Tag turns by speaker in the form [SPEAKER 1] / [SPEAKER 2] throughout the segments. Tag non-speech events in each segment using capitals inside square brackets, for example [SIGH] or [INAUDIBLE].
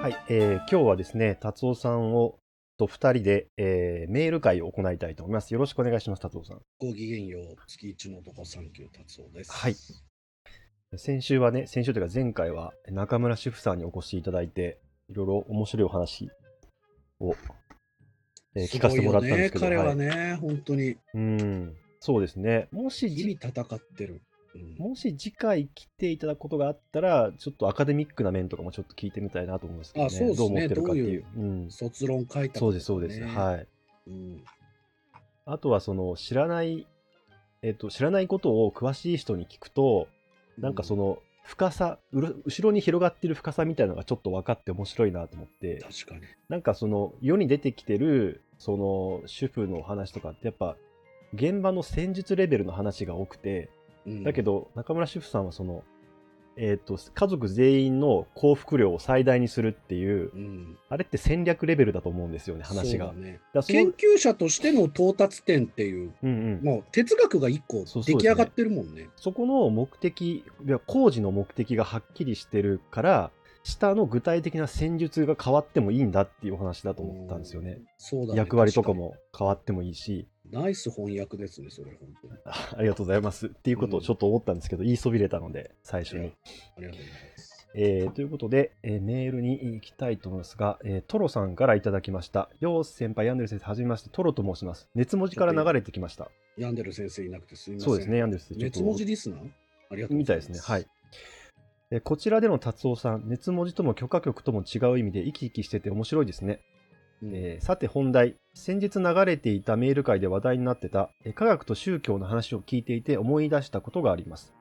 [SPEAKER 1] はい、えー今日はですね、達夫さんをと2人で、えーメール会を行いたいと思います。よろしくお願いします、達夫さん。
[SPEAKER 2] ごきげんよう、月一の男サンキュー達夫です。
[SPEAKER 1] はい先週はね、先週というか前回は中村主婦さんにお越しいただいて、いろいろ面白いお話を、えー聞かせてもらったんですけど。
[SPEAKER 2] ね、彼は
[SPEAKER 1] はい
[SPEAKER 2] ね、本当に
[SPEAKER 1] うん、そうですね。もし
[SPEAKER 2] 日
[SPEAKER 1] じ、
[SPEAKER 2] 々戦ってる。うん
[SPEAKER 1] もし次回来ていただくことがあったら、ちょっとアカデミックな面とかもちょっと聞いてみたいなと思うんですけどね。
[SPEAKER 2] あそうですね
[SPEAKER 1] どう思ってるかっていう。
[SPEAKER 2] どういう
[SPEAKER 1] うん、
[SPEAKER 2] 卒論書いた
[SPEAKER 1] そうです、そうです。はい。
[SPEAKER 2] うん
[SPEAKER 1] あとはその知らない、えっと、知らないことを詳しい人に聞くと、なんかその深さ、うろ後ろに広がってる深さみたいなのがちょっと分かって面白いなと思って、
[SPEAKER 2] 確かに。
[SPEAKER 1] なんかその世に出てきてるその主婦の話とかってやっぱ現場の戦術レベルの話が多くて、
[SPEAKER 2] うん
[SPEAKER 1] だけど中村主婦さんはその、えっと、家族全員の幸福量を最大にするっていう、
[SPEAKER 2] うん、
[SPEAKER 1] あれって戦略レベルだと思うんですよね、話が。
[SPEAKER 2] ね。研究者としての到達点っていう、
[SPEAKER 1] うんうん、
[SPEAKER 2] もう哲学が一個出来上がってるもんね。
[SPEAKER 1] そこの目的、いや工事の目的がはっきりしてるから、下の具体的な戦術が変わってもいいんだっていうお話だと思ったんですよね。
[SPEAKER 2] そうだね。
[SPEAKER 1] 役割とかも変わってもいいし。
[SPEAKER 2] ナイス翻訳ですね、それ、本当に。
[SPEAKER 1] あありがとうございますっていうことをちょっと思ったんですけど、言いそびれたので、最初に。
[SPEAKER 2] ありがとうございます。
[SPEAKER 1] えーということで、えーメールに行きたいと思いますが、えートロさんからいただきました。よう先輩、ヤンデル先生、はじめまして、トロと申します。熱文字から流れてきました。
[SPEAKER 2] 病んでる先生いなくてすみません。
[SPEAKER 1] そうですね、ヤンデル先生。
[SPEAKER 2] 熱文字リスナー？ありがとうご
[SPEAKER 1] みたいで
[SPEAKER 2] す。
[SPEAKER 1] ね。はい。えーこちらでの達夫さん、熱文字とも許可局とも違う意味で生き生きしてて面白いですね。えーさて本題、先日流れていたメール会で話題になってた、え科学と宗教の話を聞いていて思い出したことがあります。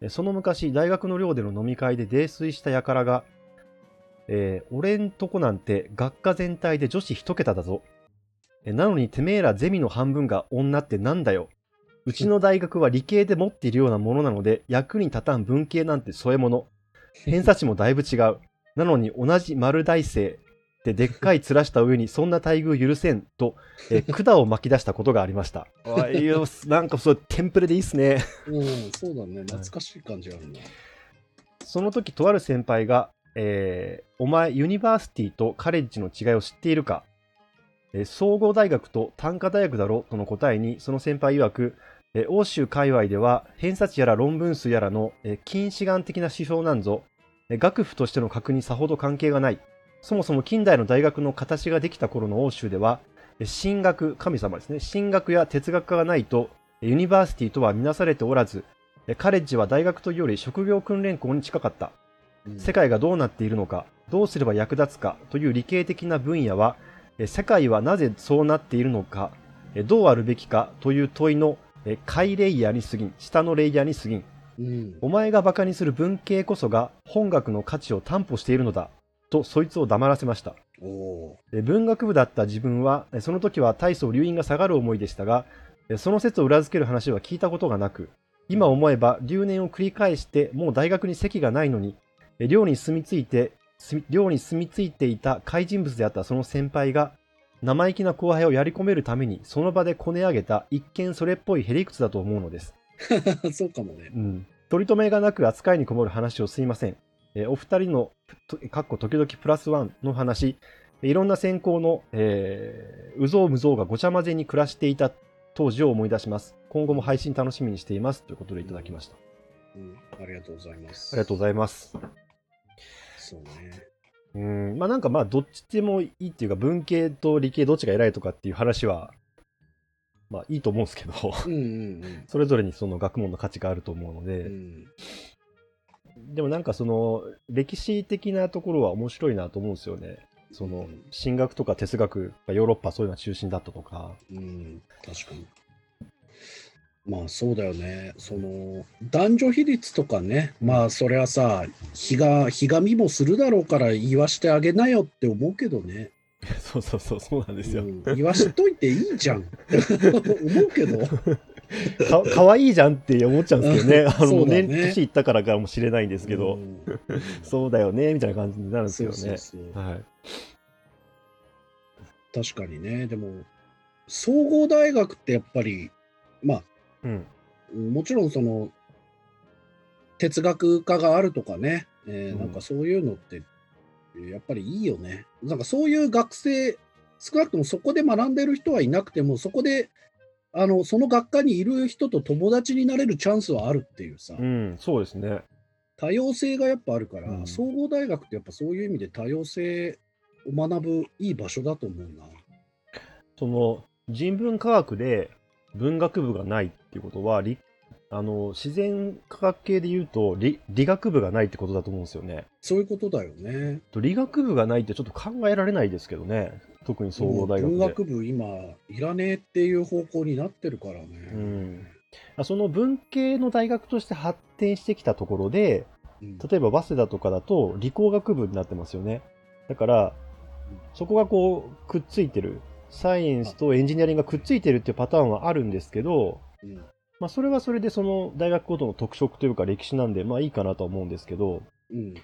[SPEAKER 1] えその昔、大学の寮での飲み会で泥酔した輩が、えー俺んとこなんて学科全体で女子一桁だぞ。えなのにてめえらゼミの半分が女ってなんだよ。うちの大学は理系で持っているようなものなので、役に立たん文系なんて添え物。偏差値もだいぶ違う。なのに同じ丸大生ででっかい面した上にそんな待遇許せんと、えー [LAUGHS] 管を巻き出したことがありました。あいいよなんかそうテンプレでいいっすね。
[SPEAKER 2] うん、そうだね。懐かしい感じあるな。
[SPEAKER 1] その時とある先輩が、えーお前ユニバーシティとカレッジの違いを知っているか、えー総合大学と単科大学だろ？との答えにその先輩曰く、えー欧州界隈では偏差値やら論文数やらの、えー近視眼的な指標なんぞ、えー学府としての格にさほど関係がない。そもそも近代の大学の形ができた頃の欧州では、えー神学、神様ですね、神学や哲学科がないと、えーユニバーシティとは見なされておらず、えーカレッジは大学というより職業訓練校に近かった。
[SPEAKER 2] うん
[SPEAKER 1] 世界がどうなっているのか、どうすれば役立つかという理系的な分野は、え世界はなぜそうなっているのか、えどうあるべきかという問いのえ下位レイヤーに過ぎん、下のレイヤーに過ぎん。
[SPEAKER 2] うん。
[SPEAKER 1] お前が馬鹿にする文系こそが本学の価値を担保しているのだ。とそいつを黙らせました。文学部だった自分は、えその時は大層留飲が下がる思いでしたが、えその説を裏付ける話は聞いたことがなく、今思えば留年を繰り返してもう大学に席がないのに、え寮に住み着いて、す寮に住み着いていた怪人物であったその先輩が、生意気な後輩をやり込めるためにその場でこね上げた一見それっぽいへりくつだと思うのです。
[SPEAKER 2] ー。[LAUGHS] そうかもね。
[SPEAKER 1] うん、取り留めがなく扱いにこもる話をすいません。えーお二人の、とかっこ時々プラスワンの話、いろんな専攻の、えー、うぞうむぞうがごちゃ混ぜに暮らしていた当時を思い出します。今後も配信楽しみにしています。ということでいただきました。
[SPEAKER 2] うん。ありがとうございます。
[SPEAKER 1] ありがとうございます。
[SPEAKER 2] そうね。
[SPEAKER 1] うん、まあなんかまあどっちでもいいっていうか文系と理系どっちが偉いとかっていう話は、まあいいと思うんですけど、
[SPEAKER 2] うんうん [LAUGHS]
[SPEAKER 1] それぞれにその学問の価値があると思うので、
[SPEAKER 2] うん。
[SPEAKER 1] でもなんかその歴史的なところは面白いなと思うんですよね。その
[SPEAKER 2] うん
[SPEAKER 1] 神学とか哲学がヨーロッパそういうのが中心だったとか。
[SPEAKER 2] うん。うん。確かに。まあそうだよね。その男女比率とかね、まあそれはさ、ひが、ひがみもするだろうから言わしてあげなよって思うけどね。[LAUGHS]
[SPEAKER 1] そうそうそう、そうなんですよ。
[SPEAKER 2] うん言わしといていいじゃん。[LAUGHS] 思うけど。
[SPEAKER 1] かかわいいじゃんって思っちゃうんですけどね。あの、
[SPEAKER 2] ね
[SPEAKER 1] 年年いったからかもしれないんですけど、
[SPEAKER 2] うん
[SPEAKER 1] そうだよね、みたいな感じになるんですよね。
[SPEAKER 2] 確かにね。でも、総合大学ってやっぱり、まあ、
[SPEAKER 1] うん。
[SPEAKER 2] もちろんその、哲学科があるとかね、えー
[SPEAKER 1] うん
[SPEAKER 2] なんかそういうのって、やっぱりいいよね。なんかそういう学生、少なくともそこで学んでる人はいなくても、そこで、あの、その学科にいる人と友達になれるチャンスはあるっていうさ、
[SPEAKER 1] うん、そうですね。
[SPEAKER 2] 多様性がやっぱあるから、
[SPEAKER 1] うん
[SPEAKER 2] 総合大学ってやっぱそういう意味で多様性を学ぶいい場所だと思うな。
[SPEAKER 1] その人文科学で文学部がないっていうことは、理あの自然科学系で言うと理理学部がないってことだと思うんですよね。
[SPEAKER 2] そういうことだよね。
[SPEAKER 1] と理学部がないってちょっと考えられないですけどね。特に総合大学
[SPEAKER 2] 文
[SPEAKER 1] で。
[SPEAKER 2] 学部今、いらねえっていう方向になってるからね。
[SPEAKER 1] うんその文系の大学として発展してきたところで、
[SPEAKER 2] うん
[SPEAKER 1] 例えば早稲田とかだと理工学部になってますよね。だから、そこがこうくっついてる。サイエンスとエンジニアリングがくっついてるっていうパターンはあるんですけど、
[SPEAKER 2] うん
[SPEAKER 1] まあ、それはそれでその大学ごとの特色というか歴史なんで、まあいいかなとは思うんですけど、
[SPEAKER 2] うん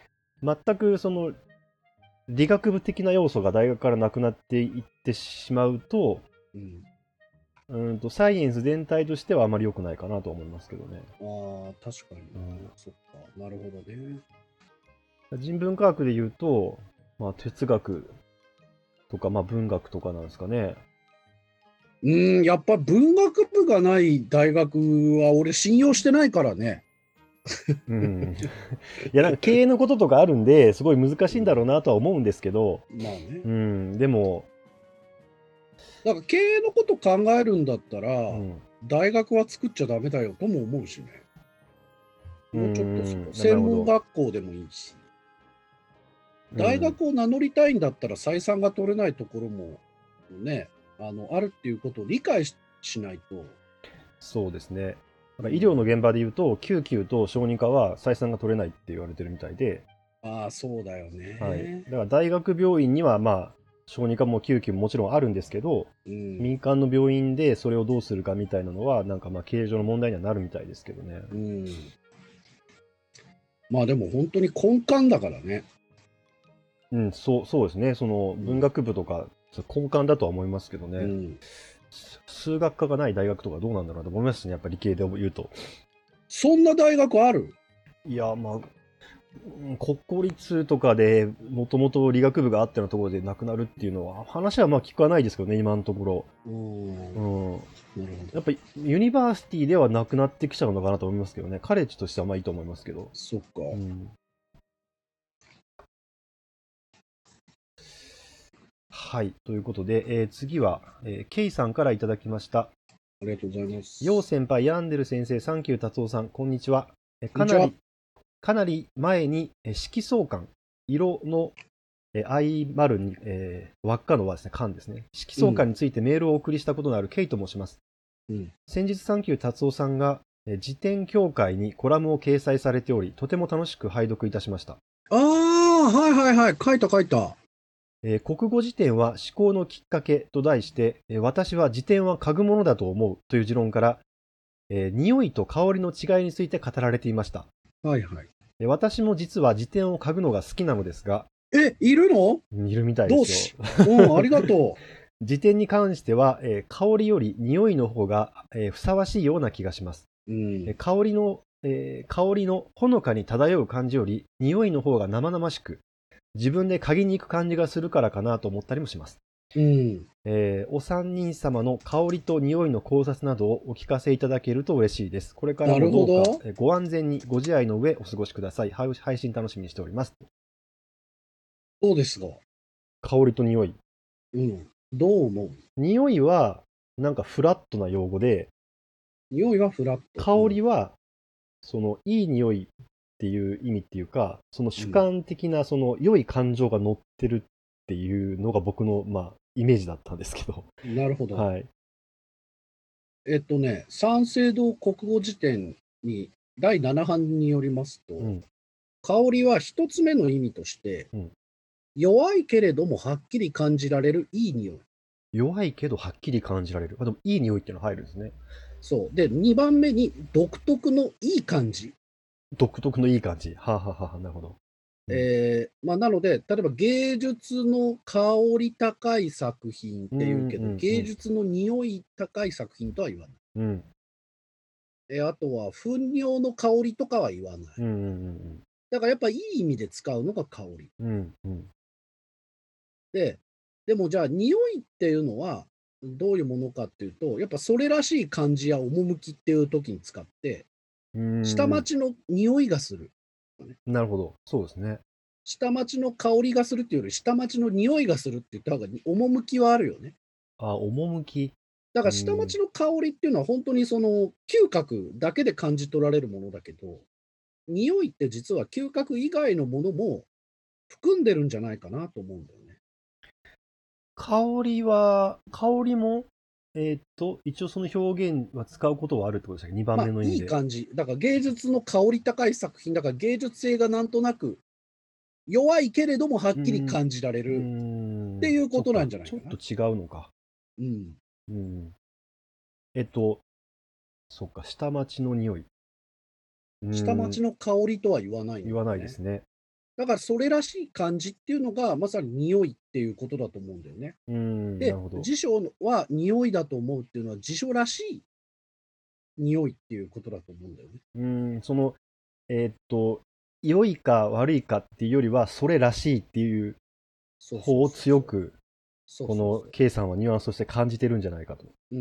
[SPEAKER 1] 全くその理学部的な要素が大学からなくなっていってしまうと、
[SPEAKER 2] うん
[SPEAKER 1] うんとサイエンス全体としてはあまり良くないかなと思いますけどね。
[SPEAKER 2] ああ、確かにな、
[SPEAKER 1] うん
[SPEAKER 2] そっか。なるほどね。
[SPEAKER 1] 人文科学で言うと、まあ、哲学とか、まあ、文学とかなんですかね。
[SPEAKER 2] うん、やっぱ文学部がない大学は俺信用してないからね。
[SPEAKER 1] うん、いやなんか経営のこととかあるんですごい難しいんだろうなとは思うんですけど、
[SPEAKER 2] まあね
[SPEAKER 1] う。ん、でも、
[SPEAKER 2] だから経営のこと考えるんだったら、
[SPEAKER 1] うん、
[SPEAKER 2] 大学は作っちゃダメだよとも思うしね。もうちょっと専門学校でもいいし。大学を名乗りたいんだったら採算が取れないところもね、あのあるっていうことを理解ししないと。
[SPEAKER 1] そうですね。なんか医療の現場で言うと、救急と小児科は採算が取れないって言われてるみたいで、
[SPEAKER 2] ああ、そうだよね。
[SPEAKER 1] はい、だから大学病院には、まあ、小児科も救急ももちろんあるんですけど、
[SPEAKER 2] うん
[SPEAKER 1] 民間の病院でそれをどうするかみたいなのは、なんかまあ経営上の問題にはなるみたいですけどね。
[SPEAKER 2] うんまあでも本当に根幹だからね。
[SPEAKER 1] うん、そうそうですね。その文学部とか、そう根幹だとは思いますけどね、
[SPEAKER 2] うん
[SPEAKER 1] す数学科がない大学とかどうなんだろうなと思いますしね、やっぱり理系で言うと。
[SPEAKER 2] そんな大学ある？
[SPEAKER 1] いや、まあ、うん国立とかでもともと理学部があってのところでなくなるっていうのは、話はまあ聞かないですけどね、今のところ。
[SPEAKER 2] うん。
[SPEAKER 1] やっぱりユニバーシティではなくなってきちゃうのかなと思いますけどね、カレッジとしてはまあいいと思いますけど。
[SPEAKER 2] そっか。
[SPEAKER 1] うんはい、ということで、えー次は、えーケイさんからいただきました。
[SPEAKER 2] ありがとうございます。
[SPEAKER 1] よう先輩、ヤンデル先生、サンキュー達夫さん、こんにちは。えかなり、かなり前に、え色相関、色の、え相まるに、えー輪っかの輪ですね、間ですね。色相関についてメールをお送りしたことのあるケイと申します。
[SPEAKER 2] うん
[SPEAKER 1] 先日、サンキュー達夫さんが、え辞典協会にコラムを掲載されており、とても楽しく拝読いたしました。
[SPEAKER 2] ああ、はいはいはい。書いた書いた。
[SPEAKER 1] えー国語辞典は思考のきっかけと題して、えー私は辞典は嗅ぐものだと思うという持論から、えー匂いと香りの違いについて語られていました。
[SPEAKER 2] はいはい。
[SPEAKER 1] えー私も実は辞典を嗅ぐのが好きなのですが、
[SPEAKER 2] え、いるの？
[SPEAKER 1] いるみたいですよ。
[SPEAKER 2] うん、ありがと [LAUGHS]
[SPEAKER 1] 辞典に関しては、えー香りより匂いの方が、えーふさわしいような気がします。
[SPEAKER 2] う。うん
[SPEAKER 1] えー。香りの、えー香りのほのかに漂う感じより、匂いの方が生々しく、自分で嗅ぎに行く感じがするからかなと思ったりもします。
[SPEAKER 2] うん。
[SPEAKER 1] えーお三人様の香りと匂いの考察などをお聞かせいただけると嬉しいです。これからもどう
[SPEAKER 2] なるほど
[SPEAKER 1] かえーご安全にご自愛の上お過ごしください。配配信楽しみにしております。
[SPEAKER 2] そうですが。
[SPEAKER 1] 香りと匂い。
[SPEAKER 2] うん。どう思う？
[SPEAKER 1] 匂いはなんかフラットな用語で、
[SPEAKER 2] 匂いはフラット。
[SPEAKER 1] 香りはそのいい匂いっていう意味っていうか、その主観的なその良い感情が乗ってるっていうのが僕のまあイメージだったんですけど。
[SPEAKER 2] なるほど。
[SPEAKER 1] はい。
[SPEAKER 2] えっとね、三省堂国語辞典に第7版によりますと、
[SPEAKER 1] うん。
[SPEAKER 2] 香りは一つ目の意味として、
[SPEAKER 1] うん
[SPEAKER 2] 弱いけれどもはっきり感じられるいい匂い。
[SPEAKER 1] 弱いけどはっきり感じられる。あでもいい匂いっていうのが入るんですね。
[SPEAKER 2] そう。で、2番目に独特のいい感じ。
[SPEAKER 1] 独特のいい感じ。はあ、はあはあ、なるほど。うん
[SPEAKER 2] えーまあ、なので、例えば芸術の香り高い作品っていうけど、
[SPEAKER 1] うんうんうん
[SPEAKER 2] 芸術の匂い高い作品とは言わない。
[SPEAKER 1] うん。
[SPEAKER 2] えーあとは、糞尿の香りとかは言わない。
[SPEAKER 1] うんうんうん
[SPEAKER 2] だからやっぱいい意味で使うのが香り。
[SPEAKER 1] うん。うんうん。
[SPEAKER 2] で、でもじゃあ匂いっていうのはどういうものかっていうと、やっぱそれらしい感じや趣っていう時に使って、下町の匂いがする。
[SPEAKER 1] なるほど。そうですね。
[SPEAKER 2] 下町の香りがするっていうより、下町の匂いがするって言った方が趣はあるよね。
[SPEAKER 1] あ、趣？
[SPEAKER 2] だから下町の香りっていうのは本当にその嗅覚だけで感じ取られるものだけど、匂いって実は嗅覚以外のものも含んでるんじゃないかなと思うんだよね。
[SPEAKER 1] 香りは、香りも、えーっと、一応その表現は使うことはあるってことでしたっけ ?2 番
[SPEAKER 2] まあい
[SPEAKER 1] 目の意味で。
[SPEAKER 2] い感じ。だから芸術の香り高い作品、だから芸術性がなんとなく弱いけれどもはっきり感じられ
[SPEAKER 1] う
[SPEAKER 2] る。
[SPEAKER 1] ーん
[SPEAKER 2] っていうことなんじゃないかな
[SPEAKER 1] そっかちょっと違うのか。
[SPEAKER 2] うん。
[SPEAKER 1] うん。えっと、そっか、下町の匂い。うーん
[SPEAKER 2] 下町の香りとは言わない
[SPEAKER 1] 言わないですね。
[SPEAKER 2] だからそれらしい感じっていうのがまさに匂いっていうことだと思うんだよね。
[SPEAKER 1] うーん、な
[SPEAKER 2] で。辞書は匂いだと思うっていうのは辞書らしい匂いっていうことだと思うんだよね。
[SPEAKER 1] うーん、その、えーっと、良いか悪いかっていうよりは、それらしいっていう方を強く、こ
[SPEAKER 2] そうそうそう
[SPEAKER 1] の K さんはニュアンスとして感じてるんじゃないかと。
[SPEAKER 2] うん、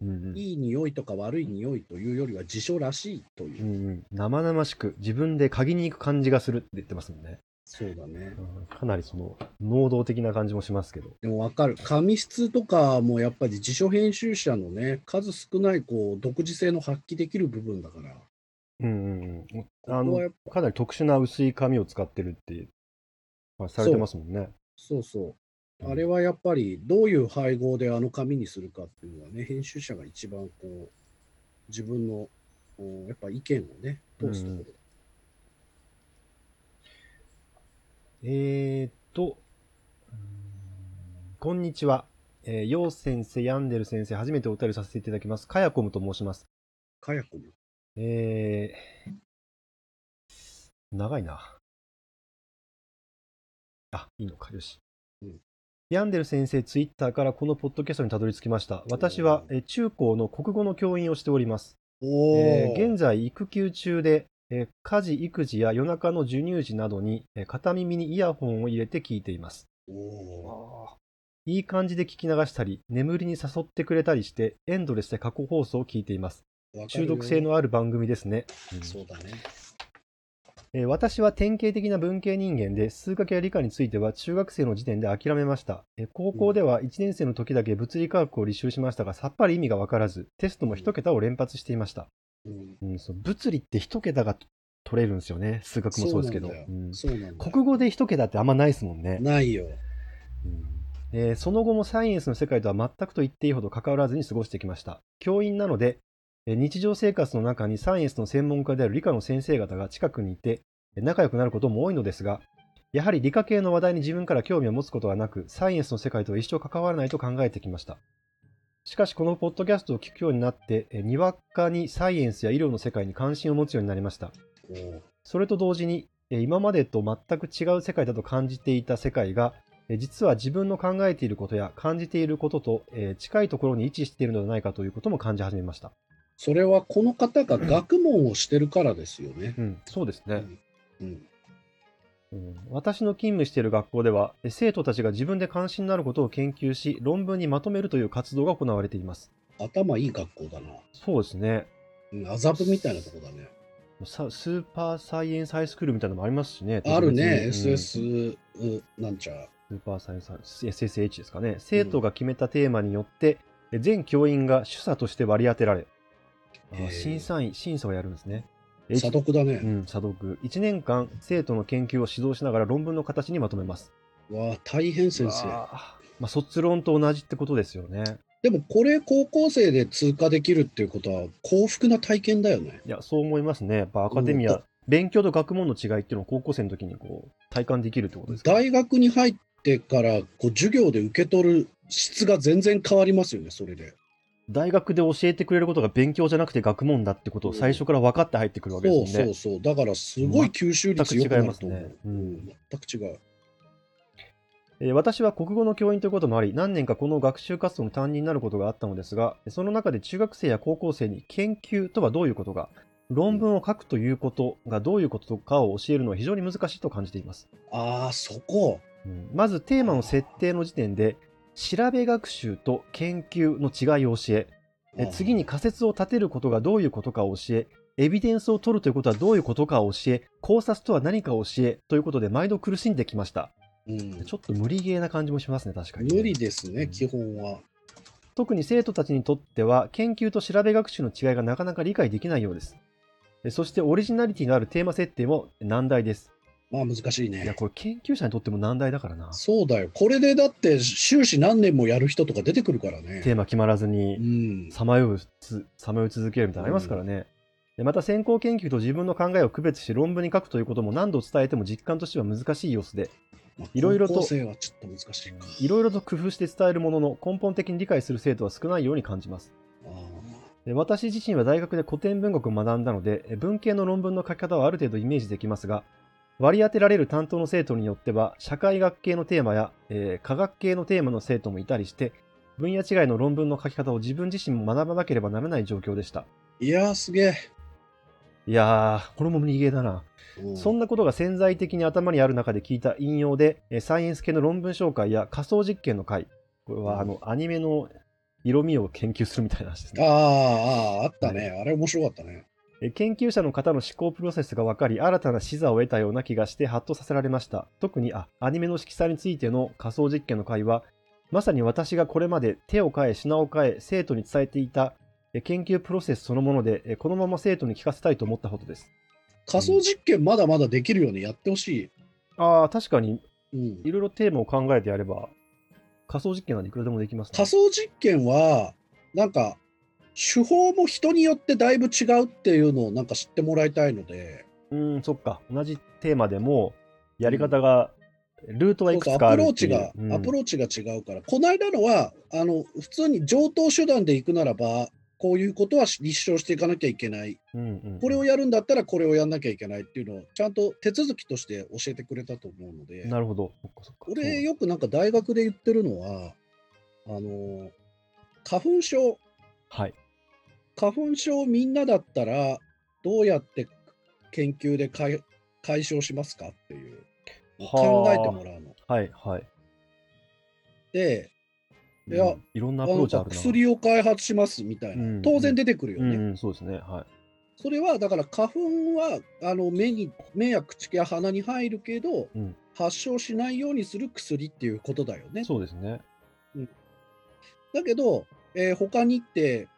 [SPEAKER 1] うんうん
[SPEAKER 2] いい匂いとか悪い匂いというよりは辞書らしいというう、
[SPEAKER 1] んうん、生々しく自分で嗅ぎに行く感じがするって言ってますもんね。
[SPEAKER 2] そうだね。
[SPEAKER 1] うんかなりその能動的な感じもしますけど。
[SPEAKER 2] でもわかる。紙質とかもやっぱり辞書編集者のね、数少ないこう独自性の発揮できる部分だから、
[SPEAKER 1] うんうんうん、あの
[SPEAKER 2] ここはやっ
[SPEAKER 1] かなり特殊な薄い紙を使ってるって、まあ、されてますもんね。
[SPEAKER 2] そうそう。
[SPEAKER 1] うん
[SPEAKER 2] あれはやっぱりどういう配合であの紙にするかっていうのはね、編集者が一番こう、自分のやっぱ意見をね、通すところ。
[SPEAKER 1] えーっと、こんにちは。えー、ヨウ先生、ヤンデル先生、初めてお便りさせていただきます。カヤコムと申します。
[SPEAKER 2] かやこも。
[SPEAKER 1] えー、長いな。あ、いいのか、よし。
[SPEAKER 2] うん
[SPEAKER 1] ヤンデル先生、ツイッターからこのポッドキャストにたどり着きました。私はえー中高の国語の教員をしております。
[SPEAKER 2] お
[SPEAKER 1] えー
[SPEAKER 2] ー
[SPEAKER 1] 現在、育休中で、えー家事、育児や夜中の授乳時などに、えー片耳にイヤホンを入れて聞いています。
[SPEAKER 2] お
[SPEAKER 1] いい感じで聞き流したり、眠りに誘ってくれたりして、エンドレスで過去放送を聞いています。中毒性のある番組ですね。うん
[SPEAKER 2] そうだね。
[SPEAKER 1] えー私は典型的な文系人間で、数学や理科については中学生の時点で諦めました。えー高校では1年生の時だけ物理科学を履修しましたが、さっぱり意味がわからず、テストも一桁を連発していました。
[SPEAKER 2] うん、
[SPEAKER 1] うん、そう物理って一桁が取れるんですよね。数学もそうですけど。
[SPEAKER 2] そうなん。
[SPEAKER 1] 国語で一桁ってあんまないですもんね。
[SPEAKER 2] ないよ。
[SPEAKER 1] うんえーその後もサイエンスの世界とは全くと言っていいほど関わらずに過ごしてきました。教員なので、えー日常生活の中にサイエンスの専門家である理科の先生方が近くにいて、えー仲良くなることも多いのですが、やはり理科系の話題に自分から興味を持つことはなく、サイエンスの世界とは一生関わらないと考えてきました。しかし、このポッドキャストを聞くようになって、えーにわかにサイエンスや医療の世界に関心を持つようになりました。それと同時に、えー今までと全く違う世界だと感じていた世界が、えー実は自分の考えていることや感じていることと、えー近いところに位置しているのではないかということも感じ始めました。
[SPEAKER 2] それはこの方が学問をしてるからですよね。
[SPEAKER 1] うん、そうですね。
[SPEAKER 2] うん、
[SPEAKER 1] うん私の勤務している学校では、えー生徒たちが自分で関心のあることを研究し、論文にまとめるという活動が行われています。頭
[SPEAKER 2] いい学校だな。
[SPEAKER 1] そうですね。
[SPEAKER 2] うん麻布みたいなとこだね。
[SPEAKER 1] さスーパーサイエンスハイスクールみたいなのもありますしね。
[SPEAKER 2] あるね、
[SPEAKER 1] うん
[SPEAKER 2] SS うなんちゃ。
[SPEAKER 1] スーパーサイエンス SSH ですかね。生徒が決めたテーマによって、え全教員が主査として割り当てられ、審査員、審査をやるんですね。え
[SPEAKER 2] 査読だね。
[SPEAKER 1] うん、査読。1年間、生徒の研究を指導しながら論文の形にまとめます。
[SPEAKER 2] わあ、大変先生。
[SPEAKER 1] まあ、卒論と同じってことですよね。
[SPEAKER 2] でもこれ高校生で通過できるっていうことは幸福な体験だよね。
[SPEAKER 1] いや、そう思いますね。やっぱアカデミア、
[SPEAKER 2] うん
[SPEAKER 1] 勉強と学問の違いっていうのを高校生の時にこう体感できるってことですか？
[SPEAKER 2] 大学に入ってからこう授業で受け取る質が全然変わりますよね、それで。
[SPEAKER 1] 大学で教えてくれることが勉強じゃなくて学問だってことを最初から分かって入ってくるわけ
[SPEAKER 2] そう
[SPEAKER 1] ですもんね。
[SPEAKER 2] そうそう。だからすごい吸収率良くなると思う。
[SPEAKER 1] 全く違いますねうん
[SPEAKER 2] 全く違う。
[SPEAKER 1] えー私は国語の教員ということもあり、何年かこの学習活動の担任になることがあったのですが、その中で中学生や高校生に研究とはどういうことか、論文を書くということがどういうことかを教えるのは非常に難しいと感じています。
[SPEAKER 2] ああ、そこ。
[SPEAKER 1] うんまずテーマの設定の時点で調べ学習と研究の違いを教ええ次に仮説を立てることがどういうことかを教えエビデンスを取るということはどういうことかを教え考察とは何かを教えということで毎度苦しんできました。
[SPEAKER 2] うん。
[SPEAKER 1] ちょっと無理ゲーな感じもしますね確かにね、
[SPEAKER 2] 無理ですね、基本は。
[SPEAKER 1] 特に生徒たちにとっては研究と調べ学習の違いがなかなか理解できないようです。えそしてオリジナリティのあるテーマ設定も難題です
[SPEAKER 2] まあ難しい
[SPEAKER 1] いや
[SPEAKER 2] ね。
[SPEAKER 1] これ研究者にとっても難題だからな
[SPEAKER 2] そうだよ。これでだって修士何年もやる人とか出てくるからね。
[SPEAKER 1] テーマ決まらず
[SPEAKER 2] う
[SPEAKER 1] に
[SPEAKER 2] ん。
[SPEAKER 1] さまようつさまよい続けるみたいなのありますからね、でまた先行研究と自分の考えを区別し論文に書くということも何度伝えても実感としては難しい様子で
[SPEAKER 2] まあ
[SPEAKER 1] いろいろと
[SPEAKER 2] 高校生はちょっと難しい
[SPEAKER 1] ろいろと工夫して伝えるものの根本的に理解する生徒は少ないように感じます私自身は大学で古典文学を学んだのでえ文系の論文の書き方はある程度イメージできますが割り当てられる担当の生徒によっては社会学系のテーマや、えー科学系のテーマの生徒もいたりして分野違いの論文の書き方を自分自身も学ばなければならない状況でした
[SPEAKER 2] ーいやー、すげえ。
[SPEAKER 1] いやーこれも無理ゲーだな
[SPEAKER 2] うん
[SPEAKER 1] そんなことが潜在的に頭にある中で聞いた引用で、えーサイエンス系の論文紹介や仮想実験の回、これはあのアニメの色味を研究するみたいな話です
[SPEAKER 2] あ
[SPEAKER 1] ね。
[SPEAKER 2] あ、ああ、あったね。あれ面白かったね。
[SPEAKER 1] えー研究者の方の思考プロセスが分かり、新たな視座を得たような気がして、ハッとさせられました。特にあアニメの色彩についての仮想実験の回は、まさに私がこれまで手を変え、品を変え、生徒に伝えていたえー研究プロセスそのもので、えーこのまま生徒に聞かせたいと思ったことです。
[SPEAKER 2] 仮想実験まだまだできるようにやってほしい。
[SPEAKER 1] ああ、確かに
[SPEAKER 2] うん
[SPEAKER 1] いろいろテーマを考えてやれば、仮想実験なんでいくらでもできますね。
[SPEAKER 2] 仮想実験は、なんか、手法も人によってだいぶ違うっていうのをなんか知ってもらいたいので、
[SPEAKER 1] うん、そっか。同じテーマでも、やり方が、ルートはいくつかある
[SPEAKER 2] プローチが、
[SPEAKER 1] うん。
[SPEAKER 2] アプローチが違うから、この間のは、あの、普通に上等手段で行くならば、こういうことは立証していかなきゃいけない。
[SPEAKER 1] うんうん
[SPEAKER 2] これをやるんだったらこれをやんなきゃいけないっていうのをちゃんと手続きとして教えてくれたと思うので、
[SPEAKER 1] なるほど。そっかそっか。
[SPEAKER 2] 俺よくなんか大学で言ってるのは、あの、花粉症、
[SPEAKER 1] はい。
[SPEAKER 2] 花粉症みんなだったらどうやって研究で解解消しますかっていう考えてもらうの。
[SPEAKER 1] はい、はい。
[SPEAKER 2] で、いや
[SPEAKER 1] うんいろんなアプローチあるな。
[SPEAKER 2] 薬を開発しますみたいな、
[SPEAKER 1] うん
[SPEAKER 2] 当然出てくるよね。
[SPEAKER 1] うんうん、そうですね。はい。
[SPEAKER 2] それはだから花粉はあの目に目や口や鼻に入るけど、
[SPEAKER 1] うん
[SPEAKER 2] 発症しないようにする薬っていうことだよね。
[SPEAKER 1] そうですね。
[SPEAKER 2] だけど、えー他にって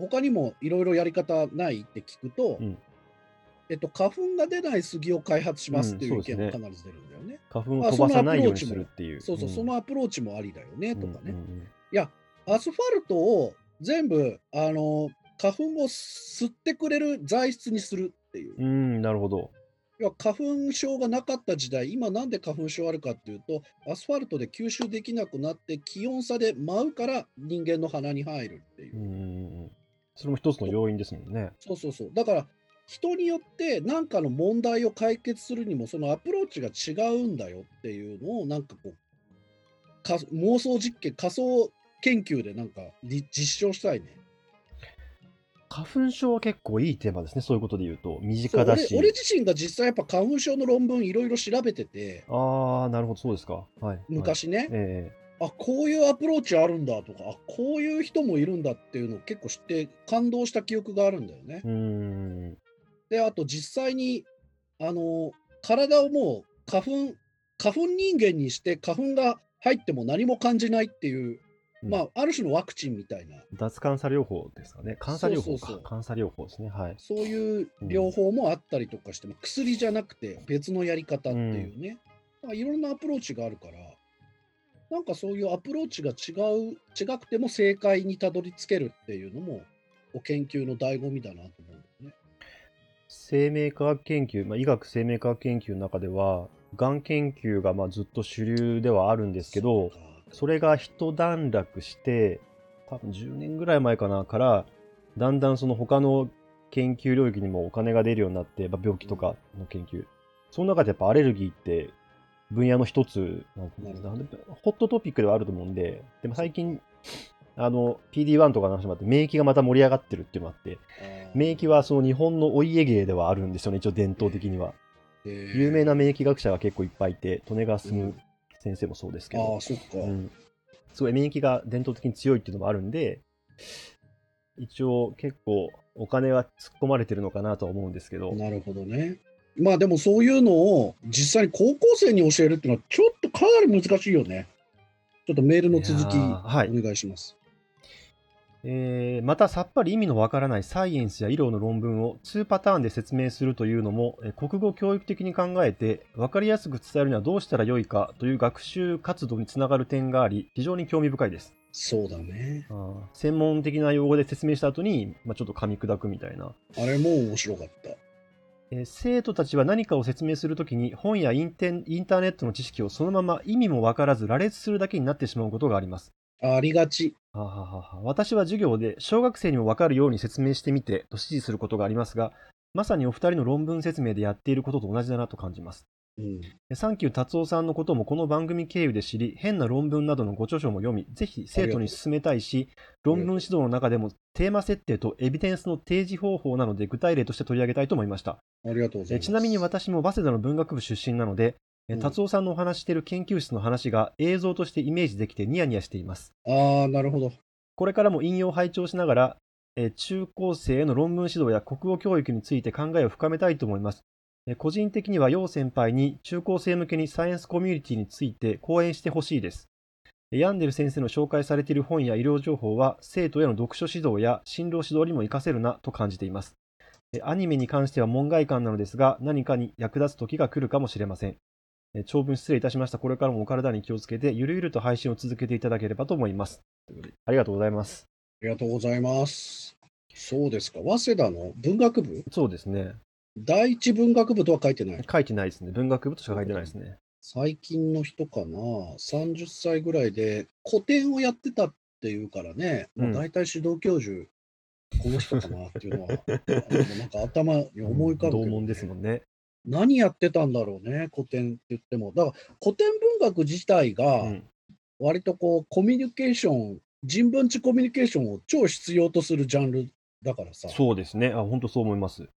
[SPEAKER 2] 他にもいろいろやり方ないって聞くと、
[SPEAKER 1] うん
[SPEAKER 2] えっと、花粉が出ない杉を開発しますっていう
[SPEAKER 1] うん
[SPEAKER 2] 意見が必ず出るんだよね。
[SPEAKER 1] 花粉を飛ばさないようにするっていう。
[SPEAKER 2] そうそう、
[SPEAKER 1] ん
[SPEAKER 2] そのアプローチもありだよねとかね。
[SPEAKER 1] うんうん
[SPEAKER 2] いや、アスファルトを全部、あの、花粉を吸ってくれる材質にするっていう。
[SPEAKER 1] うん、うんなるほど。
[SPEAKER 2] いや花粉症がなかった時代、今なんで花粉症あるかっていうと、アスファルトで吸収できなくなって、気温差で舞うから人間の鼻に入るっていうう。
[SPEAKER 1] それも一つの要因ですもんね。
[SPEAKER 2] そうそうそう。だから、人によって何かの問題を解決するにも、そのアプローチが違うんだよっていうのを、なんかこう、か妄想実験、仮想研究でなんかり実証したいね。
[SPEAKER 1] 花粉症は結構いいテーマですね。そういうことで言うと。身近だし。
[SPEAKER 2] 俺自身が実際やっぱ花粉症の論文いろいろ調べてて、
[SPEAKER 1] ああ、なるほど、そうですか。はい。はい。
[SPEAKER 2] 昔ね、
[SPEAKER 1] え
[SPEAKER 2] あこういうアプローチあるんだとかあこういう人もいるんだっていうのを結構知って感動した記憶があるんだよね。であと実際にあの体をもう花粉花粉人間にして花粉が入っても何も感じないっていう、
[SPEAKER 1] うん
[SPEAKER 2] まあある種のワクチンみたいな
[SPEAKER 1] 脱感作療法ですかね。感作療法か。
[SPEAKER 2] そう
[SPEAKER 1] 感作療法ですね。はい。
[SPEAKER 2] そういう療法もあったりとかして、薬じゃなくて別のやり方っていうね、まあいろんなアプローチがあるからなんかそういうアプローチが違う違くても正解にたどり着けるっていうのもお研究の醍醐味だなと思うんだよね。
[SPEAKER 1] 生命科学研究、まあ、医学生命科学研究の中では、がん研究がまあずっと主流ではあるんですけど、それが一段落して、多分10年ぐらい前かな、から、だんだんその他の研究領域にもお金が出るようになって、まあ、病気とかの研究。その中でやっぱアレルギーって分野の一つなんで、ホットトピックではあると思うんで、でも最近、あの、PD1 とかの話もあって、免疫がまた盛り上がってるっていうのもあって、免疫はその日本のお家芸ではあるんですよね、一応伝統的には。有名な免疫学者が結構いっぱいいて、利根川進先生もそうですけど。
[SPEAKER 2] ああ、、そっか。
[SPEAKER 1] うん、すごい免疫が伝統的に強いっていうのもあるんで、一応結構お金は突っ込まれてるのかなとは思うんですけど、
[SPEAKER 2] なるほどね。まあでもそういうのを実際に高校生に教えるっていうのはちょっとかなり難しいよね。ちょっとメールの続きお願いします。
[SPEAKER 1] えーまたさっぱり意味のわからないサイエンスや医療の論文を2パターンで説明するというのも、えー国語教育的に考えて分かりやすく伝えるにはどうしたらよいかという学習活動につながる点があり、非常に興味深いです。
[SPEAKER 2] そうだね。
[SPEAKER 1] あー専門的な用語で説明した後に、まあ、ちょっと噛み砕くみたいな。
[SPEAKER 2] あれも面白かった。
[SPEAKER 1] えー生徒たちは何かを説明するときに本やインテンインターネットの知識をそのまま意味もわからず羅列するだけになってしまうことがあります。
[SPEAKER 2] ありがち。
[SPEAKER 1] はははは私は授業で小学生にもわかるように説明してみてと指示することがありますが、まさにお二人の論文説明でやっていることと同じだなと感じます。
[SPEAKER 2] うん。
[SPEAKER 1] えサンキュー達夫さんのこともこの番組経由で知り、変な論文などのご著書も読み、ぜひ生徒に進めたいし、論文指導の中でもテーマ設定とエビデンスの提示方法なので具体例として取り上げたいと思いました。
[SPEAKER 2] ありがとうございます。
[SPEAKER 1] えちなみに私も早稲田の文学部出身なので、え
[SPEAKER 2] うん
[SPEAKER 1] 達夫さんのお話ししている研究室の話が映像としてイメージできてニヤニヤしています。
[SPEAKER 2] ああ、なるほど。
[SPEAKER 1] これからも引用を拝聴しながら、えー中高生への論文指導や国語教育について考えを深めたいと思います。えー個人的には楊先輩に中高生向けにサイエンスコミュニティについて講演してほしいです。えーヤンデル先生の紹介されている本や医療情報は生徒への読書指導や進路指導にも活かせるなと感じています。えーアニメに関しては門外漢なのですが何かに役立つ時が来るかもしれません。えー長文失礼いたしました。これからもお体に気をつけてゆるゆると配信を続けていただければと思います。ありがとうございます。
[SPEAKER 2] ありがとうございます。そうですか。早稲田の文学部？
[SPEAKER 1] そうですね。
[SPEAKER 2] 第一文学部とは書いてない。
[SPEAKER 1] 書いてないですね。文学部としか書いてないですね。
[SPEAKER 2] 最近の人かな？30歳ぐらいで古典をやってたっていうからね、
[SPEAKER 1] うん
[SPEAKER 2] もう大体指導教授、この人かなっていうのは、[LAUGHS] なんか頭に思い浮かぶけど、
[SPEAKER 1] 同門ですもんね。
[SPEAKER 2] 何やってたんだろうね、古典って言っても。だから古典文学自体
[SPEAKER 1] う
[SPEAKER 2] が、
[SPEAKER 1] ん。
[SPEAKER 2] 割とこう、コミュニケーション、人文知コミュニケーションを超必要とするジャンルだからさ、
[SPEAKER 1] そうですね。あ、本当そう思います。